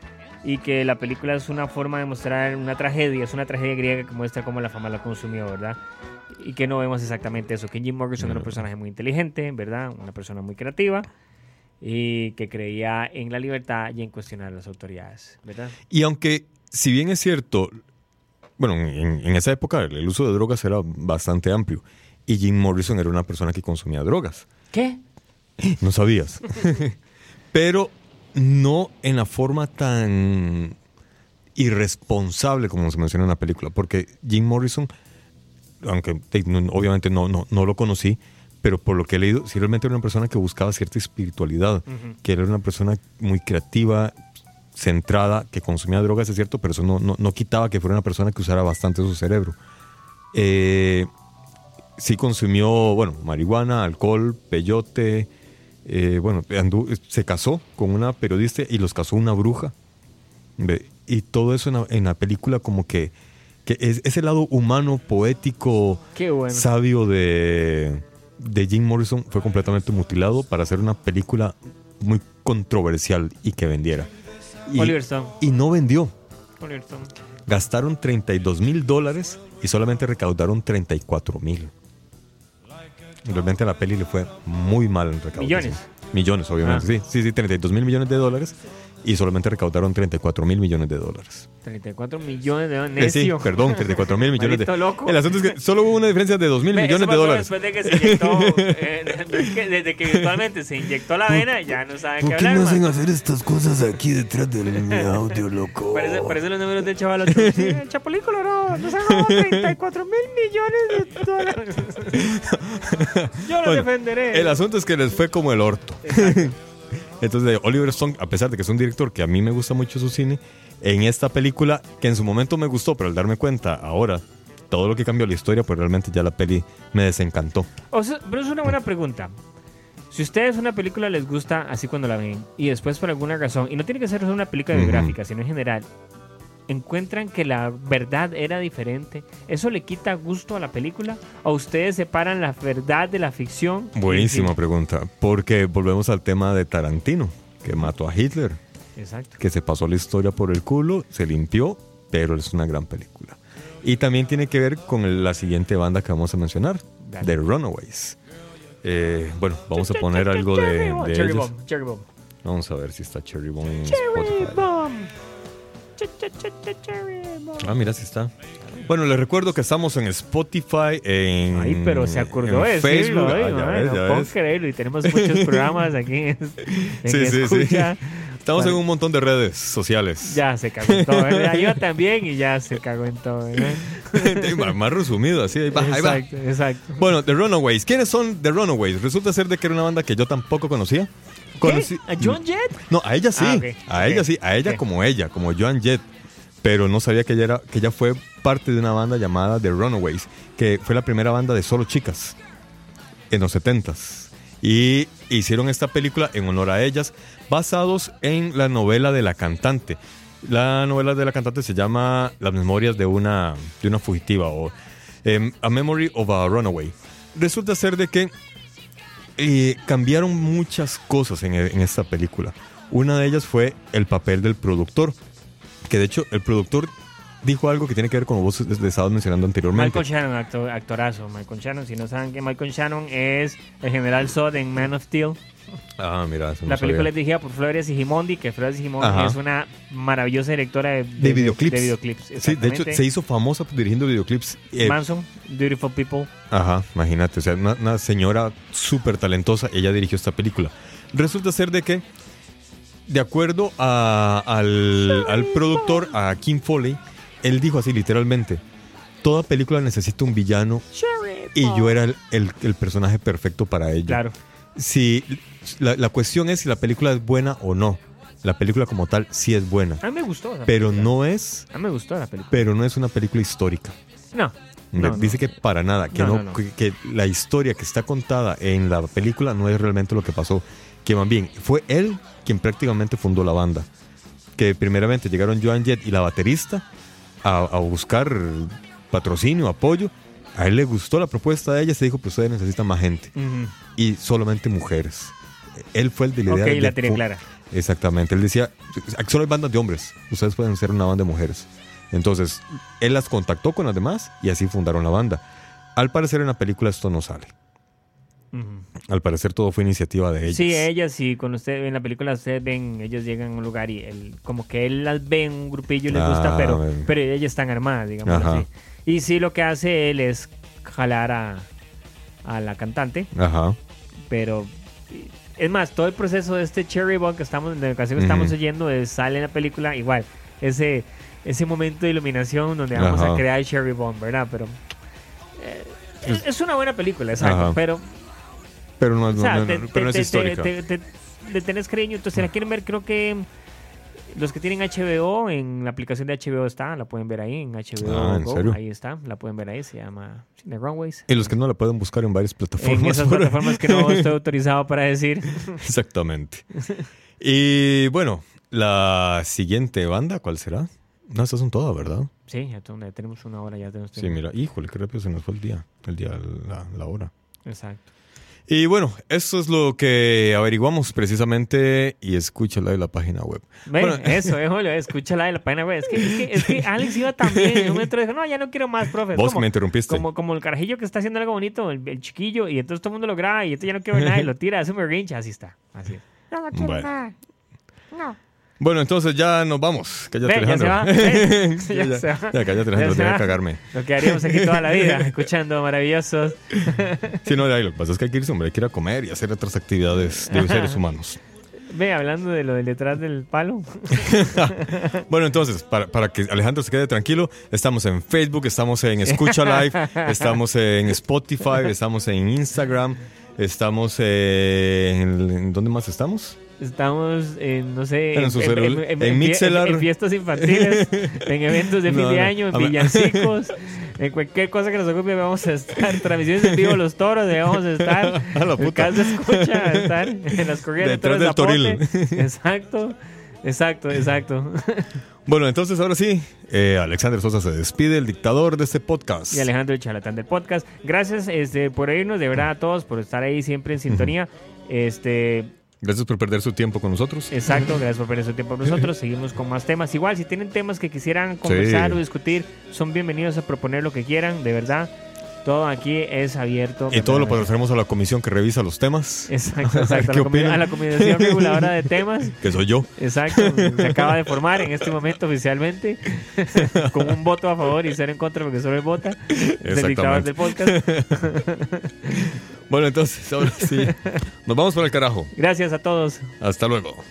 y que la película es una forma de mostrar una tragedia, es una tragedia griega que muestra cómo la fama la consumió, ¿verdad? Y que no vemos exactamente eso, que Jim Morrison era un personaje muy inteligente, ¿verdad? Una persona muy creativa y que creía en la libertad y en cuestionar a las autoridades, ¿verdad? Y aunque, si bien es cierto, bueno, en, en esa época el uso de drogas era bastante amplio. Y Jim Morrison era una persona que consumía drogas. ¿Qué? No sabías. Pero no en la forma tan irresponsable como se menciona en la película. Porque Jim Morrison, aunque obviamente no, no, no lo conocí, pero por lo que he leído, sí realmente era una persona que buscaba cierta espiritualidad, que era una persona muy creativa, centrada, que consumía drogas, es cierto, pero eso no, no, no quitaba que fuera una persona que usara bastante su cerebro. Eh, sí consumió, bueno, marihuana, alcohol, peyote. eh, bueno, andu- se casó con una periodista y los casó una bruja. Y todo eso en la, en la película como que, que es ese lado humano, poético, bueno. sabio de, de Jim Morrison fue completamente mutilado para hacer una película muy controversial y que vendiera. Y, Oliver Stone. y no vendió. Oliver Stone. Gastaron 32 mil dólares y solamente recaudaron 34 mil. Realmente a la peli le fue muy mal en recaudación. Millones. Millones, obviamente. Ah. Sí, sí, sí, 32 mil millones de dólares y solamente recaudaron 34 mil millones de dólares. 34 millones de Eh, sí, perdón, 34 mil millones de loco. El asunto es que solo hubo una diferencia de 2 mil millones de dólares. Después de que se inyectó, eh, desde, que, desde que virtualmente se inyectó la vena, ya no sabe qué hablar. man. hacer estas cosas aquí detrás del audio, loco? Parece, parece los números del chaval. otro. Sí, el Chapulín Colorado nos ha robado 34 mil millones de dólares. Yo lo Bueno, defenderé. El asunto es que les fue como el orto. Entonces, Oliver Stone, a pesar de que es un director que a mí me gusta mucho su cine, en esta película, que en su momento me gustó, pero al darme cuenta ahora, todo lo que cambió la historia, pues realmente ya la peli me desencantó. O sea, pero es una buena pregunta. Si a ustedes una película les gusta así cuando la ven y después por alguna razón, y no tiene que ser una película biográfica, sino en general, encuentran que la verdad era diferente, ¿eso le quita gusto a la película? ¿O ustedes separan la verdad de la ficción? Buenísima Sí, pregunta, porque volvemos al tema de Tarantino, que mató a Hitler, Exacto. que se pasó la historia por el culo, se limpió, pero es una gran película. Y también tiene que ver con la siguiente banda que vamos a mencionar, Dale. The Runaways. Eh, bueno, vamos a poner algo de, de Cherry ellos. Bomb, Cherry Bomb. Vamos a ver si está Cherry Bomb en Cherry Spotify. Bomb. Ah, mira si está. Bueno, les recuerdo que estamos en Spotify, en Ay, pero se acordó de decirlo, Facebook. ay, puedo ves. creerlo. Y tenemos muchos programas aquí en, en Sí, sí, sí. Estamos en un montón de redes sociales. Ya se cagó en todo, ¿verdad? Yo también y ya se cagó en todo, más, resumido, así. Ahí va, ahí va. Exacto, exacto. Bueno, The Runaways. ¿Quiénes son The Runaways? Resulta ser de que era una banda que yo tampoco conocía. ¿A John Jett? No, a ella sí. Ah, A ella sí. A ella como ella, como Joan Jett. Pero no sabía que ella, era, que ella fue parte de una banda llamada The Runaways, que fue la primera banda de solo chicas en los 70s. Y hicieron esta película en honor a ellas, basados en la novela de la cantante. La novela de la cantante se llama Las memorias de una, de una fugitiva o em, A Memory of a Runaway. Resulta ser de que eh, cambiaron muchas cosas en, en esta película. Una de ellas fue el papel del productor, que de hecho el productor dijo algo que tiene que ver con lo que vos estabas mencionando anteriormente. Michael Shannon, actor- actorazo. Michael Shannon, si no saben que Michael Shannon es el general Zod en Man of Steel. Ah, mira, eso no La película sabía. es dirigida por Flores Sigimondi, que Flores Sigimondi Ajá. es una maravillosa directora de, de videoclips. De videoclips, Sí, de hecho, se hizo famosa dirigiendo videoclips. eh, Manson, Beautiful People. Ajá, imagínate, o sea, una, una señora súper talentosa, ella dirigió esta película. Resulta ser de que, de acuerdo a- al, al productor, a Kim Foley, él dijo así literalmente, toda película necesita un villano y yo era el, el- el personaje perfecto para ello. Claro. Si, la, la cuestión es si la película es buena o no. La película como tal sí es buena, A mí me gustó. esa pero película. no es, A mí me gustó la película. pero no es una película histórica. No. no, no. Dice que para nada, que, No, no, no, no. Que, que la historia que está contada en la película no es realmente lo que pasó. Que más bien fue él quien prácticamente fundó la banda. Que primeramente llegaron Joan Jett y la baterista a, a buscar patrocinio, apoyo. A él le gustó la propuesta de ella, se dijo, pues ustedes necesitan más gente. Y solamente mujeres. Él fue el de la Ok, idea. de la fu- clara. Exactamente. Él decía, solo hay bandas de hombres. Ustedes pueden ser una banda de mujeres. Entonces, él las contactó con las demás y así fundaron la banda. Al parecer en la película esto no sale. Al parecer todo fue iniciativa de ellos. Sí, ellas, sí, cuando usted en la película ustedes ven, ellos llegan a un lugar y él, como que él las ve en un grupillo y les gusta, Ah, pero, pero ellas están armadas, digamos así. Y sí, lo que hace él es jalar a, a la cantante, Ajá. pero es más, todo el proceso de este Cherry Bomb que estamos, de la canción que estamos oyendo, es- sale en la película igual, ese, ese momento de iluminación donde vamos Ajá. a crear Cherry Bomb, ¿verdad? Pero eh, es, es una buena película, exacto, Ajá. pero Pero no, o sea, no- no- te- pero no es te- histórica. le tenés cariño. Entonces, si la quieren ver, creo que los que tienen HBO, en la aplicación de HBO está, la pueden ver ahí, en HBO Ah, ¿en Go, serio? ahí está, la pueden ver ahí, se llama The Runways. y los que no la pueden buscar en varias plataformas. En esas plataformas que no estoy autorizado para decir. Exactamente. Y bueno, la siguiente banda, ¿cuál será? No, estas son todas, ¿verdad? Sí, ya tenemos- una hora, ya tenemos Sí, mira, híjole, qué rápido se nos fue el día, el día, la, la hora. Exacto. Y bueno, eso es lo que averiguamos precisamente y escúchala en la página web. Bueno. eso, eh, Julio, escúchala de la página web. Es que, es, que, es que Alex iba también. En un momento dijo, no, ya no quiero más, profe. Vos como- me interrumpiste. Como, como el carajillo que está haciendo algo bonito, el, el chiquillo, y entonces todo el mundo lo graba y entonces ya no quiero ver nada y lo tira, hace un berrinche, así está. Así es. No, no quiero Bueno. nada. No. Bueno, entonces ya nos vamos. Cállate, Ve, ya se Alejandro. va. Ya, ya ya, se va. ya, cállate, Ya Alejandro, te voy a cagarme. Lo que haríamos aquí toda la vida, escuchando maravillosos. Sí, no, ya, lo que pasa es que hay que irse, hombre, hay que ir a comer y hacer otras actividades de seres humanos. Ve, hablando de lo del detrás del palo. Bueno, entonces, para, para que Alejandro se quede tranquilo, estamos en Facebook, estamos en Escucha Live, estamos en Spotify, estamos en Instagram, estamos. ¿En dónde más estamos? Estamos en, no sé, En en fie- en fiestas infantiles, en eventos de fin No, de no. año, en villancicos, en cualquier cosa que nos ocupe vamos a estar. Transmisiones en vivo, los toros, ahí vamos a estar. A la puta. escucha a estar en las corridas de toros de del Zapote. Exacto, exacto, exacto. Bueno, entonces ahora sí, eh, Alexander Sosa se despide, el dictador de este podcast. Y Alejandro el charlatán del podcast. Gracias este, por irnos, de verdad a todos, por estar ahí siempre en sintonía. Este, Gracias por perder su tiempo con nosotros. Exacto, gracias por perder su tiempo con nosotros. Seguimos con más temas. Igual, si tienen temas que quisieran conversar Sí. o discutir, son bienvenidos a proponer lo que quieran, de verdad. Todo aquí es abierto. Y todo lo pasaremos a la comisión que revisa los temas, Exacto, exacto. A ¿Qué la, comi- opinan? a la Comisión Reguladora de Temas. que soy yo. Exacto, se acaba de formar en este momento oficialmente, con un voto a favor y cero en contra, porque solo vota, del dictador del podcast. Bueno, entonces, ahora sí. Nos vamos para el carajo. Gracias a todos. Hasta luego.